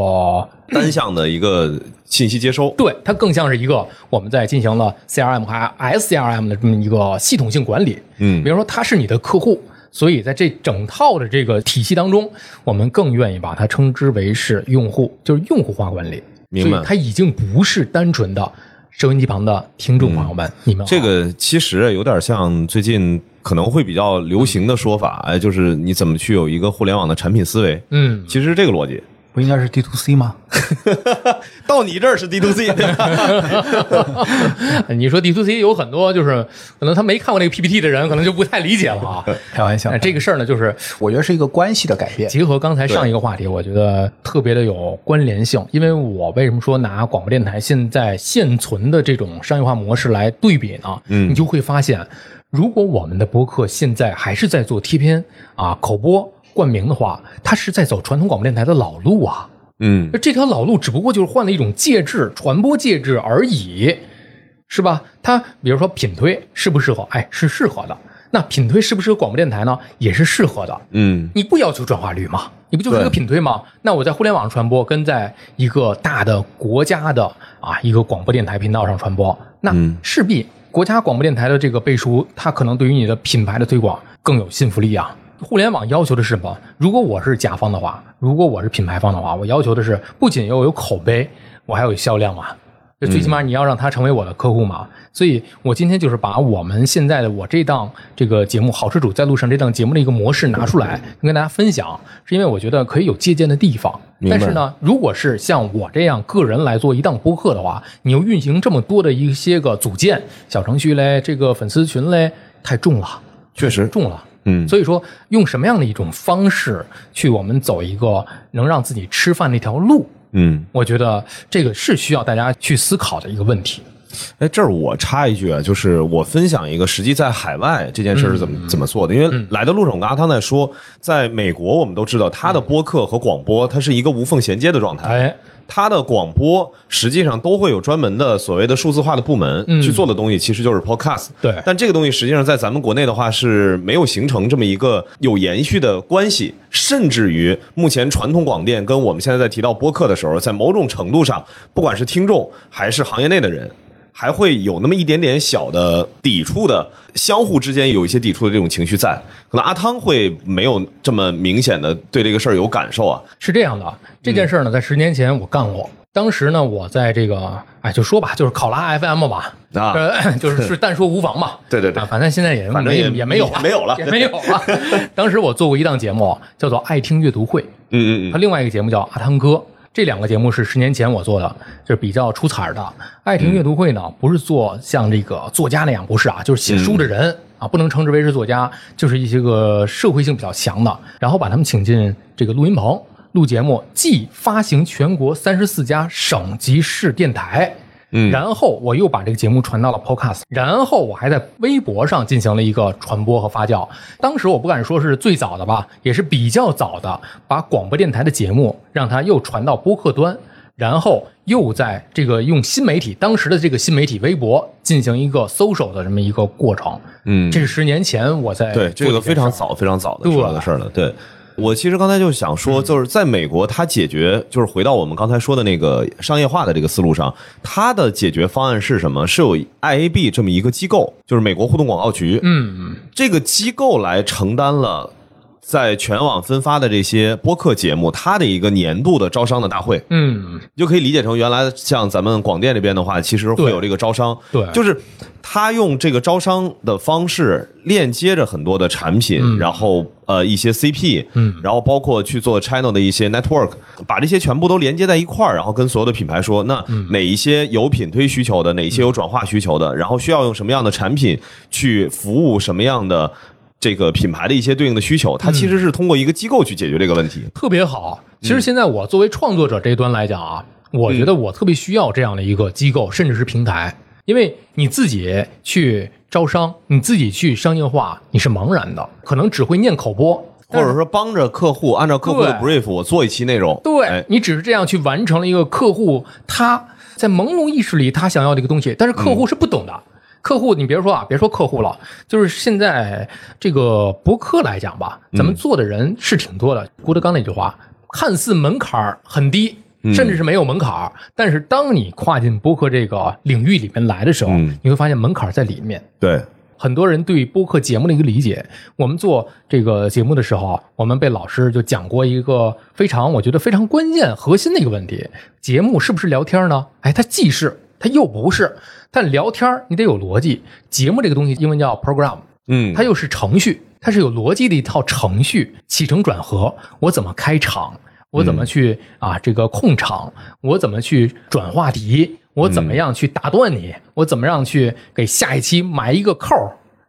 (clears throat) 单向的一个信息接收。对，它更像是一个我们在进行了 CRM 和 SCRM 的这么一个系统性管理。嗯比如说他是你的客户，所以在这整套的这个体系当中，我们更愿意把它称之为是用户，就是用户化管理。明白它已经不是单纯的收音机旁的听众朋友们，你们这个其实有点像最近可能会比较流行的说法，哎，就是你怎么去有一个互联网的产品思维。嗯，其实是这个逻辑。不应该是 D to C 吗？(laughs) 到你这儿是 D to C，(laughs) 你说 D to C 有很多就是可能他没看过那个 PPT 的人，可能就不太理解了啊。(laughs) 开玩笑哎，这个事儿呢，就是我觉得是一个关系的改变。结合刚才上一个话题，我觉得特别的有关联性。因为我为什么说拿广播电台现在现存的这种商业化模式来对比呢？嗯你就会发现，如果我们的播客现在还是在做贴片啊、口播冠名的话，它是在走传统广播电台的老路啊。嗯，这条老路只不过就是换了一种介质，传播介质而已，是吧？它比如说品推适不适合？哎，是适合的。那品推适不适合广播电台呢？也是适合的。嗯，你不要求转化率吗？你不就是一个品推吗？那我在互联网上传播，跟在一个大的国家的啊一个广播电台频道上传播，那嗯势必国家广播电台的这个背书，它可能对于你的品牌的推广更有信服力啊。互联网要求的是什么？如果我是甲方的话，如果我是品牌方的话，我要求的是不仅要有口碑，我还有销量啊。就最起码你要让他成为我的客户嘛。所以我今天就是把我们现在的我这档这个节目《好车主在路上》这档节目的一个模式拿出来跟大家分享，是因为我觉得可以有借鉴的地方。但是呢，如果是像我这样个人来做一档播客的话，你又运行这么多的一些个组件、小程序嘞，这个粉丝群嘞，太重了，确实，重了。嗯，所以说，用什么样的一种方式去我们走一个能让自己吃饭那条路，嗯，我觉得这个是需要大家去思考的一个问题。哎，这儿我插一句啊，就是我分享一个实际在海外这件事是怎么、怎么做的。因为来的路上，我跟阿汤在说，在美国我们都知道，它的播客和广播它是一个无缝衔接的状态。哎，它的广播实际上都会有专门的所谓的数字化的部门、嗯去做的东西，其实就是 podcast。对但这个东西实际上在咱们国内的话是没有形成这么一个有延续的关系，甚至于目前传统广电跟我们现在在提到播客的时候，在某种程度上，不管是听众还是行业内的人。还会有那么一点点小的抵触的，相互之间有一些抵触的这种情绪在。可能阿汤会没有这么明显的对这个事儿有感受啊。是这样的，这件事儿呢，在十年前我干过。当时呢，我在这个，哎，就说吧，就是考拉 FM 吧，啊，(laughs) 就是是但说无妨嘛。对对对，反正现在也反正也也没有了，没有了，(laughs) 也没有了。当时我做过一档节目，叫做《爱听阅读会》，嗯嗯嗯，它另外一个节目叫《阿汤哥》。这两个节目是十年前我做的，就是比较出彩的。爱听阅读会呢，不是做像这个作家那样，不是啊，就是写书的人啊，不能称之为是作家，就是一些个社会性比较强的，然后把他们请进这个录音棚录节目，既发行全国三十四家省级市电台。嗯，然后我又把这个节目传到了 Podcast，然后我还在微博上进行了一个传播和发酵。当时我不敢说是最早的吧，也是比较早的，把广播电台的节目让它又传到播客端，然后又在这个用新媒体当时的这个新媒体微博进行一个搜索的这么一个过程。嗯，这是十年前我在对这个非常早非常早的时候的事儿了。对。我其实刚才就想说，就是在美国，它解决就是回到我们刚才说的那个商业化的这个思路上，它的解决方案是什么？是有 IAB 这么一个机构，就是美国互动广告局，嗯，这个机构来承担了在全网分发的这些播客节目，它的一个年度的招商的大会，嗯，你就可以理解成原来像咱们广电这边的话，其实会有这个招商，对，就是他用这个招商的方式链接着很多的产品，然后。呃，一些 CP，嗯，然后包括去做 channel 的一些 network，把这些全部都连接在一块儿，然后跟所有的品牌说，那哪一些有品推需求的，哪一些有转化需求的，然后需要用什么样的产品去服务什么样的这个品牌的一些对应的需求，它其实是通过一个机构去解决这个问题，特别好。其实现在我作为创作者这一端来讲啊，我觉得我特别需要这样的一个机构，甚至是平台，因为你自己去。招商，你自己去商业化，你是茫然的，可能只会念口播，或者说帮着客户按照客户的 brief 我做一期内容。对你只是这样去完成了一个客户他在朦胧意识里他想要的一个东西，但是客户是不懂的。客户，你别说啊，别说客户了，就是现在这个博客来讲吧，咱们做的人是挺多的。郭德纲那句话，看似门槛很低。甚至是没有门槛但是当你跨进播客这个领域里面来的时候，你会发现门槛在里面。对，很多人对播客节目的一个理解，我们做这个节目的时候，我们被老师就讲过一个非常，我觉得非常关键、核心的一个问题：节目是不是聊天呢？哎，它既是，它又不是。但聊天你得有逻辑，节目这个东西英文叫 program，嗯，它又是程序，它是有逻辑的一套程序，起承转合，我怎么开场？我怎么去啊？这个控场，我怎么去转话题？我怎么样去打断你？我怎么样去给下一期埋一个扣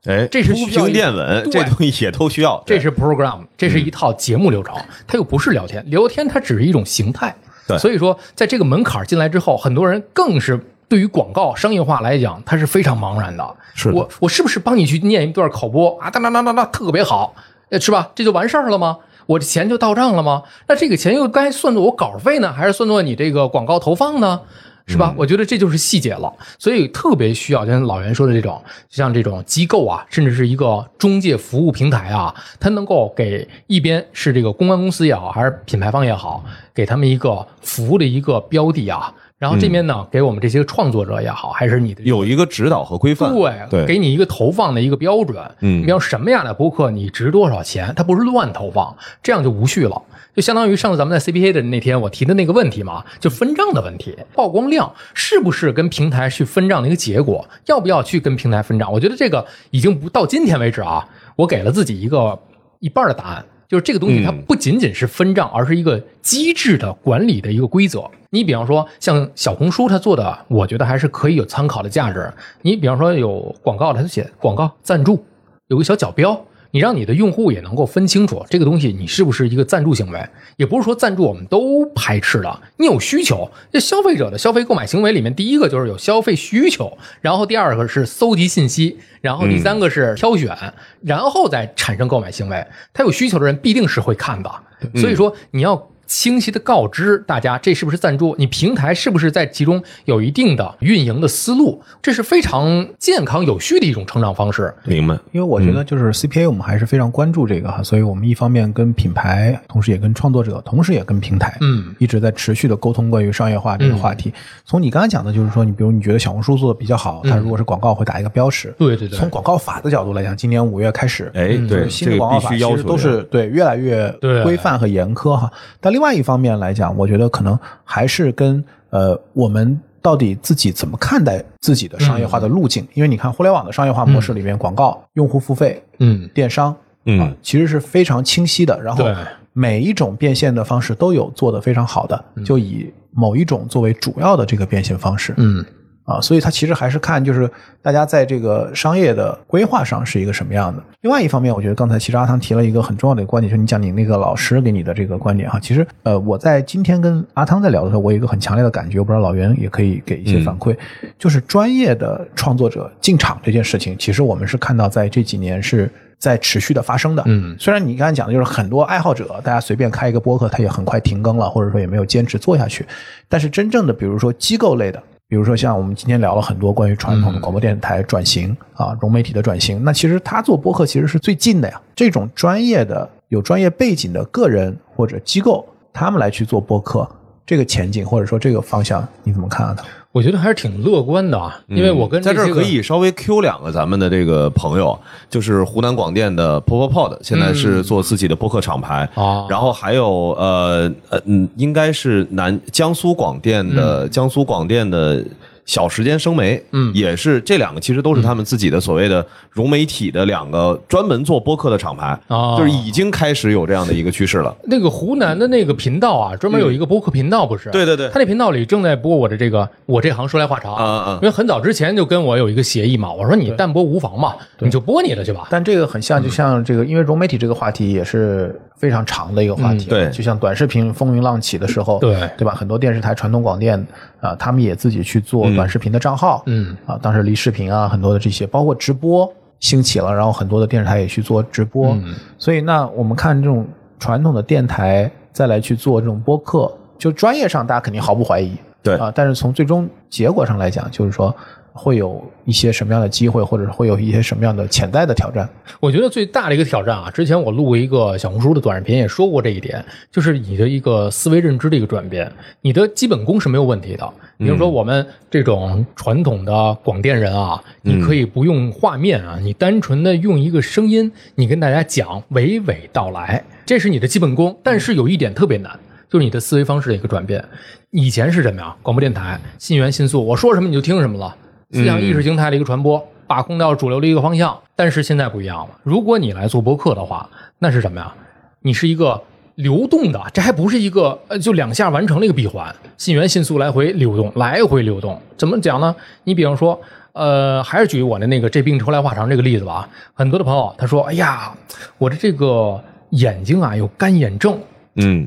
哎，这是需要电稳，这东西也都需要。这是 program，这是一套节目流程，它又不是聊天，聊天它只是一种形态。对，所以说，在这个门槛进来之后，很多人更是对于广告商业化来讲，它是非常茫然的。是我我是不是帮你去念一段口播啊？哒哒哒哒哒，特别好，是吧？这就完事儿了吗？我这钱就到账了吗？那这个钱又该算作我稿费呢，还是算作你这个广告投放呢？是吧？我觉得这就是细节了，所以特别需要像老袁说的这种，像这种机构啊，甚至是一个中介服务平台啊，它能够给一边是这个公关公司也好，还是品牌方也好，给他们一个服务的一个标的啊。然后这边呢，给我们这些创作者也好，还是你的有一个指导和规范，对，给你一个投放的一个标准。嗯，你要什么样的播客，你值多少钱？它不是乱投放，这样就无序了。就相当于上次咱们在 CPA 的那天我提的那个问题嘛，就分账的问题，曝光量是不是跟平台去分账的一个结果？要不要去跟平台分账？我觉得这个已经不到今天为止啊，我给了自己一个一半的答案。就是这个东西，它不仅仅是分账，而是一个机制的管理的一个规则。你比方说，像小红书它做的，我觉得还是可以有参考的价值。你比方说有广告，它就写广告赞助，有个小角标。你让你的用户也能够分清楚这个东西，你是不是一个赞助行为？也不是说赞助我们都排斥的。你有需求，这消费者的消费购买行为里面，第一个就是有消费需求，然后第二个是搜集信息，然后第三个是挑选，然后再产生购买行为。他有需求的人必定是会看的，所以说你要清晰的告知大家这是不是赞助，你平台是不是在其中有一定的运营的思路，这是非常健康有序的一种成长方式。明白。因为我觉得就是 CPA 我们还是非常关注这个哈，所以我们一方面跟品牌，同时也跟创作者，同时也跟平台，嗯，一直在持续的沟通关于商业化这个话题。从你刚才讲的，就是说你比如你觉得小红书做的比较好，它如果是广告会打一个标识。对对对从广告法的角度来讲，今年五月开始，哎，对，嗯新的广告法必须要其实都是对越来越规范和严苛哈。但另外一方面来讲，我觉得可能还是跟呃我们到底自己怎么看待自己的商业化的路径，因为你看互联网的商业化模式里面，广告、用户付费、嗯，电商啊嗯，其实是非常清晰的。然后每一种变现的方式都有做得非常好的，就以某一种作为主要的这个变现方式。嗯啊，所以它其实还是看就是大家在这个商业的规划上是一个什么样的。另外一方面，我觉得刚才其实阿汤提了一个很重要的一个观点，就是你讲你那个老师给你的这个观点哈。其实呃，我在今天跟阿汤在聊的时候，我有一个很强烈的感觉，我不知道老袁也可以给一些反馈，就是专业的创作者进场这件事情，其实我们是看到在这几年是。在持续的发生的，嗯虽然你刚才讲的就是很多爱好者，大家随便开一个播客，他也很快停更了，或者说也没有坚持做下去。但是真正的，比如说机构类的，比如说像我们今天聊了很多关于传统的广播电台转型、啊，融媒体的转型，那其实他做播客其实是最近的呀。这种专业的、有专业背景的个人或者机构，他们来去做播客，这个前景或者说这个方向，你怎么看啊？他我觉得还是挺乐观的啊，因为我跟嗯在这儿可以稍微 Q 两个咱们的这个朋友，就是湖南广电的 Pop Pod，现在是做自己的播客厂牌啊然后还有呃呃嗯，应该是南江苏广电的、江苏广电的。小时间生媒，嗯。也是这两个，其实都是他们自己的所谓的融媒体的两个专门做播客的厂牌，啊就是已经开始有这样的一个趋势了。那个湖南的那个频道啊，专门有一个播客频道，不是？对对对。他那频道里正在播我的这个我这行说来话长。啊啊因为很早之前就跟我有一个协议嘛，我说你淡播无妨嘛，你就播你的去吧。但这个很像，就像这个，因为融媒体这个话题也是非常长的一个话题，嗯对。就像短视频风云浪起的时候，对。对吧？很多电视台、传统广电啊、他们也自己去做短视频的账号，嗯。啊，当时离视频啊，很多的这些，包括直播兴起了，然后很多的电视台也去做直播，嗯。所以那我们看这种传统的电台再来去做这种播客，就专业上大家肯定毫不怀疑，对。啊，但是从最终结果上来讲，就是说会有一些什么样的机会，或者会有一些什么样的潜在的挑战。我觉得最大的一个挑战啊，之前我录过一个小红书的短视频，也说过这一点，就是你的一个思维认知的一个转变，你的基本功是没有问题的。比如说我们这种传统的广电人啊，你可以不用画面啊，你单纯的用一个声音，你跟大家讲，娓娓道来，这是你的基本功。但是有一点特别难。就是你的思维方式的一个转变，以前是什么呀？广播电台信源信速，我说什么你就听什么了，思想意识形态的一个传播，把控到主流的一个方向。但是现在不一样了，如果你来做播客的话，那是什么呀？你是一个流动的，这还不是一个呃就两下完成了一个闭环，信源信速来回流动，来回流动。怎么讲呢？你比方说。呃，还是举我的那个这病抽来话长这个例子吧。很多的朋友他说：“哎呀，我的这个眼睛啊有干眼症，嗯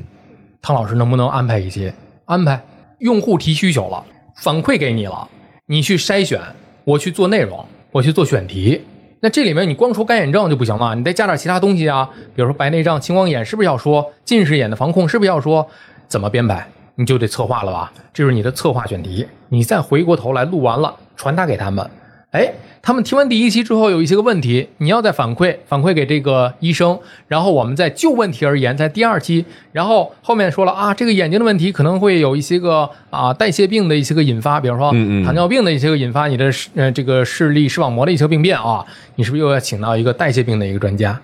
汤老师能不能安排一些？安排用户提需求了，反馈给你了，你去筛选，我去做内容，我去做选题。那这里面你光说干眼症就不行了，你再加点其他东西啊，比如说白内障、青光眼是不是要说？近视眼的防控是不是要说？怎么编排？你就得策划了吧？这是你的策划选题，你再回过头来录完了，传达给他们。哎，他们听完第一期之后有一些个问题，你要再反馈反馈给这个医生，然后我们再就问题而言，在第二期，然后后面说了啊，这个眼睛的问题可能会有一些个啊代谢病的一些个引发，比如说糖尿病的一些个引发你的视呃这个视力视网膜的一些病变啊，你是不是又要请到一个代谢病的一个专家？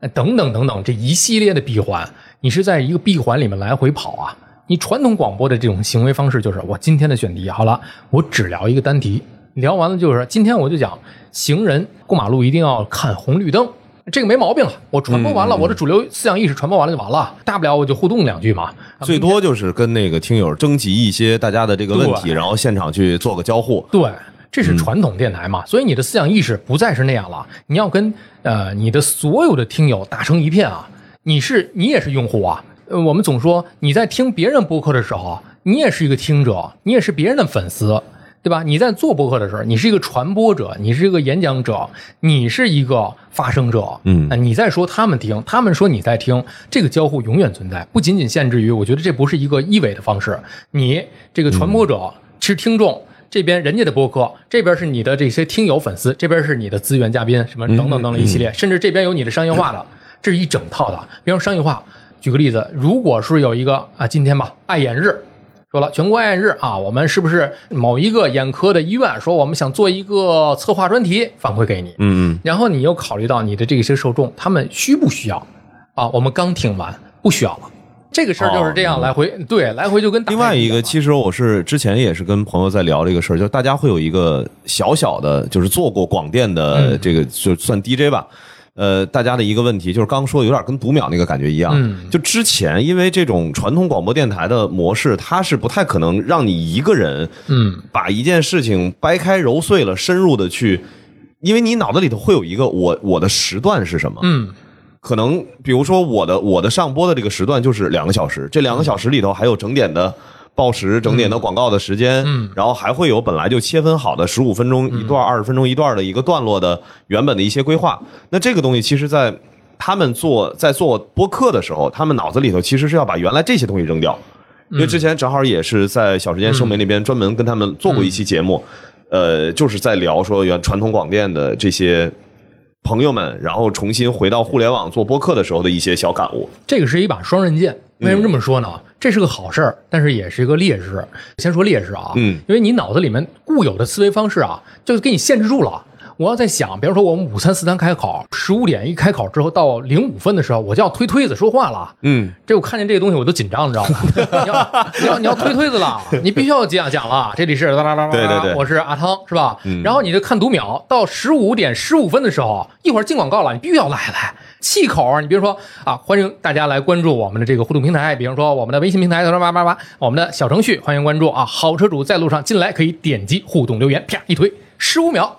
呃等等等等，这一系列的闭环，你是在一个闭环里面来回跑啊。你传统广播的这种行为方式就是，我今天的选题好了，我只聊一个单题，聊完了就是今天我就讲行人过马路一定要看红绿灯，这个没毛病了。我传播完了，我的主流思想意识传播完了就完了，大不了我就互动两句嘛。最多就是跟那个听友征集一些大家的这个问题，然后现场去做个交互。对，这是传统电台嘛，所以你的思想意识不再是那样了，你要跟呃你的所有的听友打成一片啊。你是你也是用户啊，呃，我们总说你在听别人播客的时候，你也是一个听者，你也是别人的粉丝。对吧？你在做播客的时候，你是一个传播者，你是一个演讲者，你是一个发声者，嗯啊你在说他们听，他们说你在听，这个交互永远存在，不仅仅限制于，我觉得这不是一个一维的方式，你这个传播者是听众。这边人家的播客，这边是你的这些听友粉丝，这边是你的资源嘉宾，什么等等等等一系列，甚至这边有你的商业化的，这是一整套的。比方说商业化，举个例子，如果是有一个啊，今天吧，爱眼日，说了全国爱眼日啊，我们是不是某一个眼科的医院说我们想做一个策划专题反馈给你，嗯嗯，然后你又考虑到你的这些受众，他们需不需要啊？我们刚听完，不需要了。这个事儿就是这样来回，对，来回就跟打另外一个，其实我是之前也是跟朋友在聊这个事儿，就是大家会有一个小小的，就是做过广电的这个，就算 DJ 吧。呃，大家的一个问题就是，刚刚说有点跟读秒那个感觉一样。嗯。就之前因为这种传统广播电台的模式，它是不太可能让你一个人，嗯，把一件事情掰开揉碎了，深入的去，因为你脑子里头会有一个我我的时段是什么，嗯。可能比如说我的我的上播的这个时段就是两个小时，这两个小时里头还有整点的报时、整点的广告的时间，嗯然后还会有本来就切分好的十五分钟一段、二十分钟一段的一个段落的原本的一些规划。那这个东西其实，在他们做在做播客的时候，他们脑子里头其实是要把原来这些东西扔掉，因为之前正好也是在小时间生媒那边专门跟他们做过一期节目，呃，就是在聊说原传统广电的这些。朋友们，然后重新回到互联网做播客的时候的一些小感悟。这个是一把双刃剑。为什么这么说呢？这是个好事儿，但是也是一个劣势。先说劣势啊，嗯，因为你脑子里面固有的思维方式啊，就给你限制住了。我要在想，比如说我们五三、四三开考，十五点一开考之后，到零五分的时候，我就要推推子说话了。嗯，这我看见这个东西我都紧张，你知道吗？(laughs) 你要你要你要推推子了，你必须要讲讲了。这里是哒哒哒哒，对对对我是阿汤，是吧？然后你就看读秒，到十五点十五分的时候，一会儿进广告了，你必须要来来。气口啊，你比如说啊，欢迎大家来关注我们的这个互动平台，比如说我们的微信平台，叭叭叭叭，我们的小程序，欢迎关注啊。好车主在路上进来可以点击互动留言，啪一推，十五秒，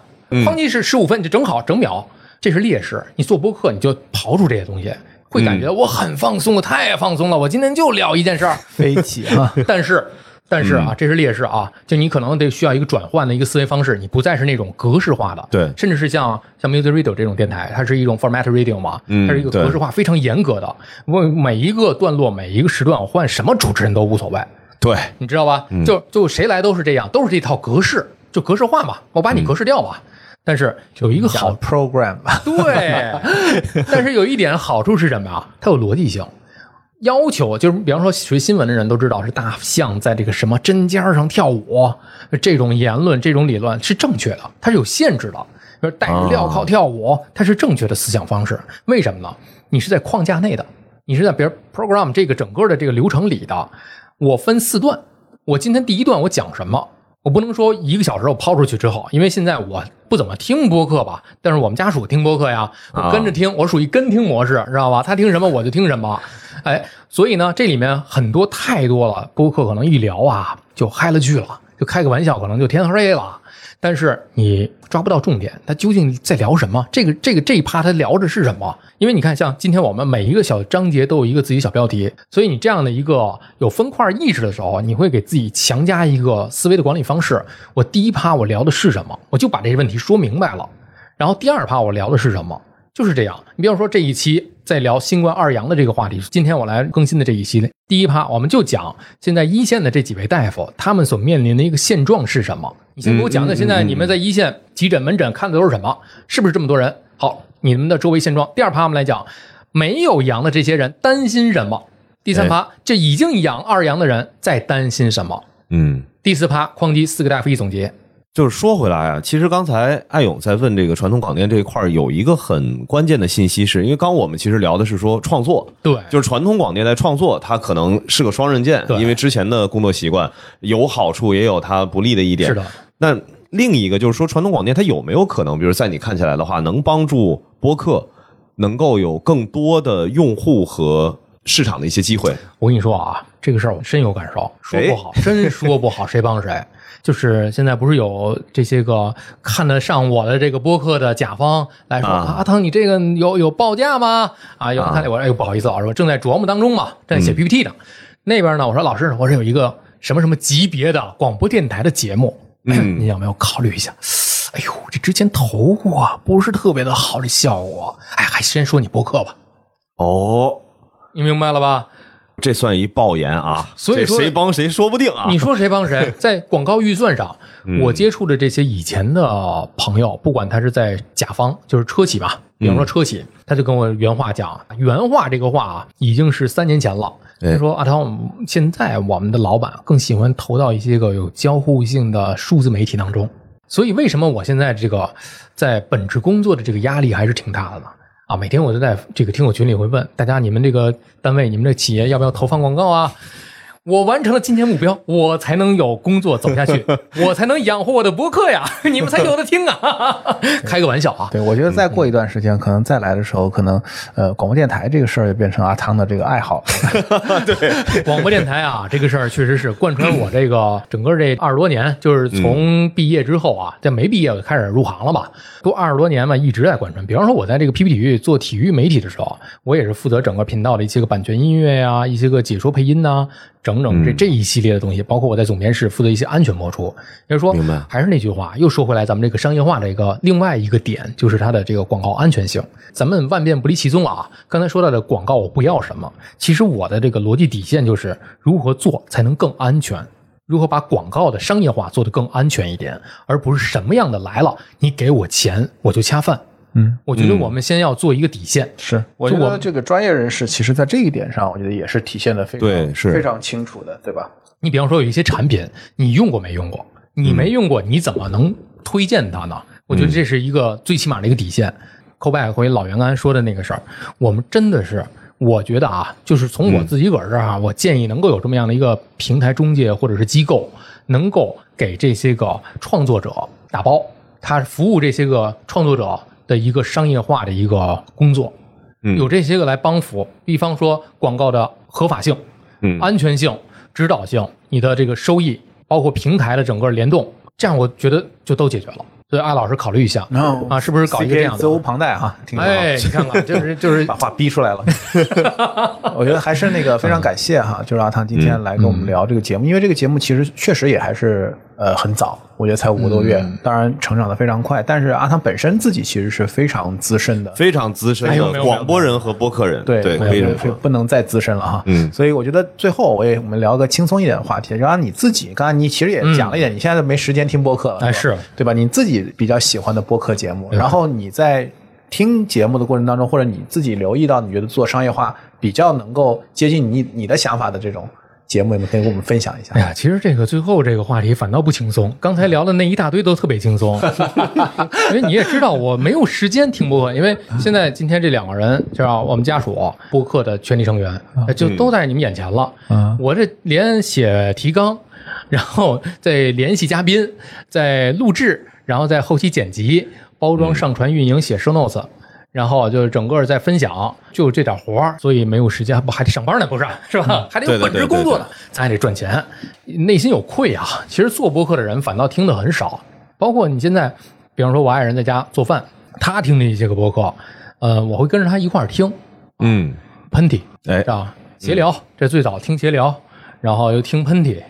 方击是十五分，你就正好整秒，这是劣势。你做播客你就刨出这些东西，会感觉我很放松，我太放松了，我今天就聊一件事儿。(laughs) 飞起啊！(laughs) 但是，但是啊，这是劣势啊，就你可能得需要一个转换的一个思维方式，你不再是那种格式化的，对甚至是像像 Music Radio 这种电台，它是一种 format radio 嘛，嗯它是一个格式化非常严格的，我每一个段落每一个时段我换什么主持人都无所谓，对，你知道吧？就就谁来都是这样，都是这套格式，就格式化嘛，我把你格式掉嘛。但是有一个好好 program 吧，(laughs) 对，但是有一点好处是什么啊？它有逻辑性。要求就是，比方说学新闻的人都知道，是大象在这个什么针尖上跳舞，这种言论、这种理论是正确的，它是有限制的。比如戴着镣铐跳舞，它是正确的思想方式。为什么呢？你是在框架内的，你是在别人 program 这个整个的这个流程里的。我分四段，我今天第一段我讲什么？我不能说一个小时我抛出去之后，因为现在我不怎么听播客吧，但是我们家属听播客呀，我跟着听，我属于跟听模式，知道吧？他听什么我就听什么，哎，所以呢，这里面很多太多了，播客可能一聊啊就嗨了去了，就开个玩笑可能就天黑了，但是你抓不到重点，他究竟在聊什么？这个这个这一趴他聊的是什么？因为你看，像今天我们每一个小章节都有一个自己小标题，所以你这样的一个有分块意识的时候，你会给自己强加一个思维的管理方式。我第一趴我聊的是什么，我就把这些问题说明白了。然后第二趴我聊的是什么，就是这样。你比方说这一期在聊新冠二阳的这个话题，今天我来更新的这一系列，第一趴我们就讲现在一线的这几位大夫他们所面临的一个现状是什么。你先给我讲讲，现在你们在一线急诊门诊看的都是什么？是不是这么多人？好，你们的周围现状。第二趴我们来讲，没有阳的这些人担心什么？第三趴，这已经阳二阳的人在担心什么？嗯。第四趴，哐叽四个大夫一总结，就是说回来啊，其实刚才艾勇在问这个传统广电这一块儿有一个很关键的信息是，因为刚我们其实聊的是说创作，对，就是传统广电在创作，它可能是个双刃剑，对因为之前的工作习惯有好处，也有它不利的一点。是的，那另一个就是说，传统广电它有没有可能，比如在你看起来的话，能帮助播客能够有更多的用户和市场的一些机会？我跟你说啊，这个事儿我深有感受，说不好，真说不好，谁帮谁。就是现在不是有这些个看得上我的这个播客的甲方来说啊阿汤，你这个有有报价吗？啊，有人看啊见我，哎呦不好意思啊，我说正在琢磨当中嘛，正在写 PPT 呢。那边呢，我说老师，我这有一个什么什么级别的广播电台的节目，嗯 (clears throat) 你有没有考虑一下？哎呦，这之前投过，不是特别的好，这效果。哎，还先说你播客吧，哦，你明白了吧？这算一爆言啊，所以说谁帮谁说不定啊。你说谁帮谁？(laughs) 在广告预算上，我接触的这些以前的朋友，不管他是在甲方，就是车企吧，比方说车企，他就跟我原话讲，原话这个话啊，已经是三年前了。哎他说：“阿涛，现在我们的老板更喜欢投到一些个有交互性的数字媒体当中，所以为什么我现在这个在本职工作的这个压力还是挺大的呢？啊，每天我都在这个听友群里会问大家，你们这个单位、你们这企业要不要投放广告啊？我完成了今天目标，我才能有工作走下去，(laughs) 我才能养活我的博客呀，(laughs) 你们才有的听啊！(laughs) 开个玩笑啊，对，我觉得再过一段时间，可能再来的时候，可能呃，广播电台这个事儿也变成阿汤的这个爱好了。广播电台啊，这个事儿确实是贯穿我这个整个这二十多年，就是从毕业之后啊，在没毕业我就开始入行了嘛，都二十多年嘛，一直在贯穿。比方说，我在这个 PP 体育做体育媒体的时候，我也是负责整个频道的一些个版权音乐呀、一些个解说配音呐、整整这这一系列的东西，包括我在总编室负责一些安全播出。也就是说还是那句话，又说回来，咱们这个商业化的一个另外一个点，就是它的这个广告安全性。咱们万变不离其宗啊。刚才说到的广告，我不要什么，其实我的这个逻辑底线就是如何做才能更安全。如何把广告的商业化做得更安全一点，而不是什么样的来了，你给我钱我就恰饭。嗯，我觉得我们先要做一个底线。是，我觉得这个专业人士其实在这一点上，我觉得也是体现的非常对是非常清楚的，对吧？你比方说有一些产品，你用过没用过？你没用过，你怎么能推荐它呢？我觉得这是一个最起码的一个底线。扣 back 回老袁刚才说的那个事儿，我们真的是，我觉得啊，就是从我自己个儿这儿啊，我建议能够有这么样的一个平台中介或者是机构，能够给这些个创作者打包，他服务这些个创作者的一个商业化的一个工作，嗯有这些个来帮扶，比方说广告的合法性，嗯安全性、指导性，你的这个收益，包括平台的整个联动，这样我觉得就都解决了。所以艾老师考虑一下啊，是不是搞一个这样 CPA 责无？旁贷哈，挺好。哎，你看看，就是就是把话逼出来了。(laughs) 我觉得还是那个非常感谢哈，就是阿汤今天来跟我们聊这个节目，因为这个节目其实确实也还是呃很早，我觉得才五个多月，当然成长的非常快。但是阿汤本身自己其实是非常资深的，非常资深的哎呦没有没有广播人和播客人，对对，可以这么说。不能再资深了哈。嗯所以我觉得最后我也我们聊个轻松一点的话题，就按你自己，刚才你其实也讲了一点，你现在都没时间听播客了，吧哎是对吧？你自己比较喜欢的播客节目，然后你在听节目的过程当中，或者你自己留意到你觉得做商业化比较能够接近你你的想法的这种节目，有没有可以跟我们分享一下哎？呀，其实这个最后这个话题反倒不轻松，刚才聊的那一大堆都特别轻松，(laughs) 因为你也知道我没有时间听播客，因为现在今天这两个人就是我们家属播客的全体成员，就都在你们眼前了。嗯我这连写提纲，然后再联系嘉宾，再录制，然后再后期剪辑、包装、上传、运营、写 show notes。然后就是整个在分享，就这点活儿，所以没有时间，不还得上班呢，不是是吧？还得有本职工作呢，咱还得赚钱，内心有愧啊。其实做播客的人反倒听的很少，包括你现在，比方说我爱人在家做饭，他听的一些个播客，呃，我会跟着他一块儿听，嗯，喷嚏，哎是，吧？闲聊，这最早听闲聊，然后又听喷嚏，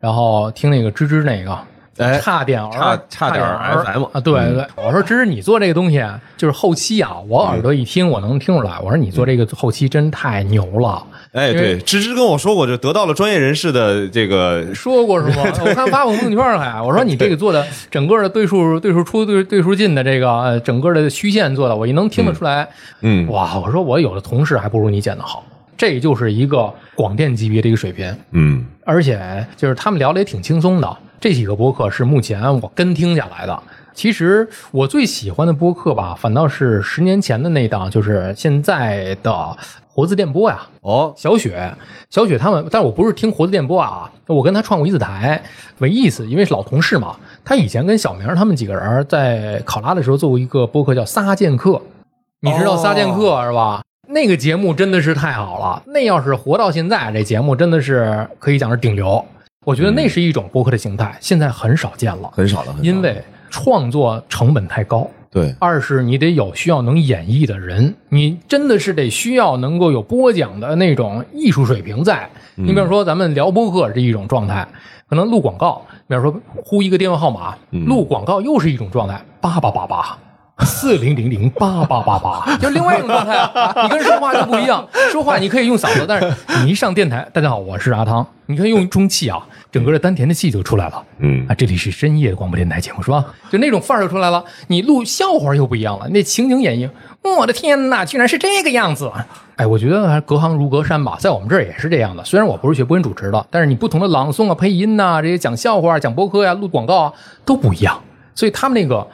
然后听那个吱吱那个。哎差点儿，差差点儿儿 FM 啊，对对，我说芝芝，你做这个东西，就是后期啊，我耳朵一听，我能听出来。我说你做这个后期真太牛了，哎，对，芝芝跟我说过，就得到了专业人士的这个，(laughs) 说过是吗？我看发我朋友圈还，我说你这个做的整个的对数对数出对对数进的这个呃整个的虚线做的，我一能听得出来。嗯，哇，我说我有的同事还不如你剪的好，这就是一个广电级别的一个水平，嗯，而且就是他们聊的也挺轻松的。这几个播客是目前我跟听下来的。其实我最喜欢的播客吧，反倒是十年前的那档，就是现在的活字电波呀。哦，小雪，小雪他们，但我不是听活字电波啊，我跟他创过一次台，没意思，因为是老同事嘛。他以前跟小明他们几个人在考拉的时候做过一个播客叫《撒剑客》，你知道哦撒剑客是吧？那个节目真的是太好了，那要是活到现在，这节目真的是可以讲是顶流。我觉得那是一种播客的形态，现在很少见了，很少了，因为创作成本太高。对，二是你得有需要能演绎的人，你真的是得需要能够有播讲的那种艺术水平在。你比方说，咱们聊播客是一种状态，可能录广告，比方说呼一个电话号码，嗯录广告又是一种状态，八八八八。四零零零八八八八，(laughs) 就另外一种状态啊！(laughs) 你跟人说话就不一样，说话你可以用嗓子，但是你一上电台，大家好，我是阿汤，你可以用中气啊，整个的丹田的气就出来了。嗯啊，这里是深夜广播电台节目是吧？就那种范儿就出来了。你录笑话又不一样了，那情景演绎，我的天哪，居然是这个样子！哎，我觉得还隔行如隔山吧，在我们这儿也是这样的。虽然我不是学播音主持的，但是你不同的朗诵啊、配音呐、这些讲笑话、讲播客呀、录广告啊都不一样，所以他们那个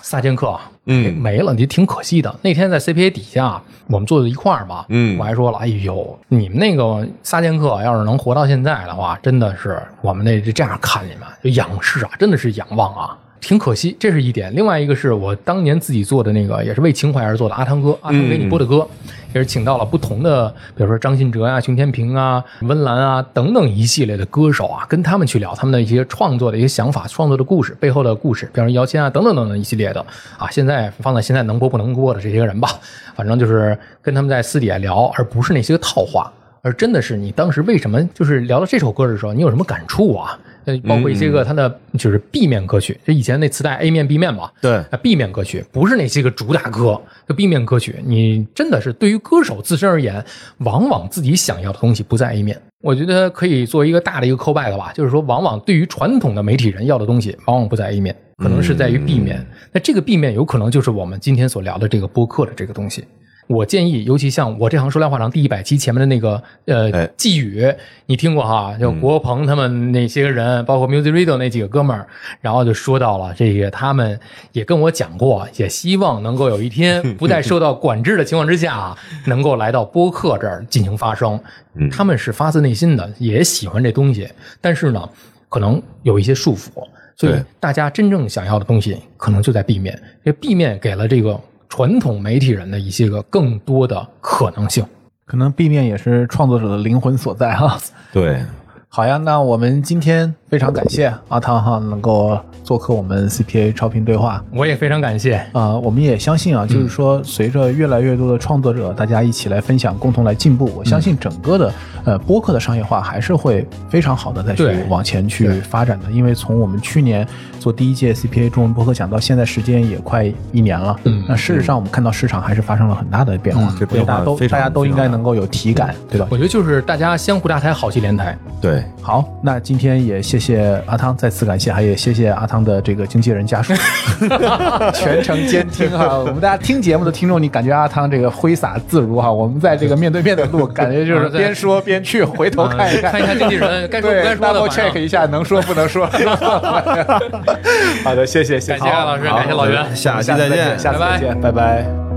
撒剑客啊，嗯没了，你挺可惜的。那天在 CPA 底下，我们坐在一块儿嘛，嗯我还说了，哎呦，你们那个仨剑客要是能活到现在的话，真的是我们那这样看你们，就仰视啊，真的是仰望啊。挺可惜，这是一点。另外一个是我当年自己做的那个，也是为情怀而做的阿汤哥，阿汤给你播的歌，也是请到了不同的，比如说张信哲啊、熊天平啊、温岚啊等等一系列的歌手啊，跟他们去聊他们的一些创作的一些想法、创作的故事背后的故事，比方说姚谦啊等等等等一系列的啊，现在放在现在能播不能播的这些人吧，反正就是跟他们在私底下聊，而不是那些套话。而真的是你当时为什么就是聊到这首歌的时候，你有什么感触啊？呃，包括一些个它的就是 B 面歌曲，就以前那磁带 A 面 B 面嘛，对啊，B 面歌曲不是那些个主打歌，就 B 面歌曲，你真的是对于歌手自身而言，往往自己想要的东西不在 A 面。我觉得可以做一个大的一个 callback 吧，就是说，往往对于传统的媒体人要的东西，往往不在 A 面，可能是在于 B 面。那这个 B 面有可能就是我们今天所聊的这个播客的这个东西。我建议，尤其像我这行说来话长第一百期前面的那个呃哎寄语，你听过哈？就国鹏他们那些个人，包括 Music Radio 那几个哥们儿，然后就说到了这个，他们也跟我讲过，也希望能够有一天 (laughs) 不再受到管制的情况之下，能够来到播客这儿进行发声。他们是发自内心的，也喜欢这东西，但是呢，可能有一些束缚，所以大家真正想要的东西，可能就在 B 面。这 B 面给了这个传统媒体人的一些个更多的可能性。可能 B 面也是创作者的灵魂所在哈。对，好呀，那我们今天非常感谢阿汤哈能够做客我们 CPA 超频对话。我也非常感谢。啊、我们也相信啊，就是说，随着越来越多的创作者，大家一起来分享，共同来进步，我相信整个的呃播客的商业化还是会非常好的再去往前去发展的。因为从我们去年做第一届 CPA 中文播客奖到现在，时间也快一年了。嗯那事实上我们看到市场还是发生了很大的变化，这变化大家都大家都应该能够有体感，对吧？我觉得就是大家相互搭台，好戏连台。对，好，那今天也谢谢阿汤，再次感谢，还也谢谢阿汤的这个经纪人家属，(laughs) 全程监听哈。(laughs) 我们大家听节目的听众，你感觉阿汤这个挥洒自如哈？我们在这个面对面的录，感觉就是 (laughs) 边说边去回头看一看，看一下经纪人该说不该说的，double check 一下，能说不能说。好的，谢谢，谢谢，感谢老师感谢老袁下期下次再见下次拜拜再见，拜拜。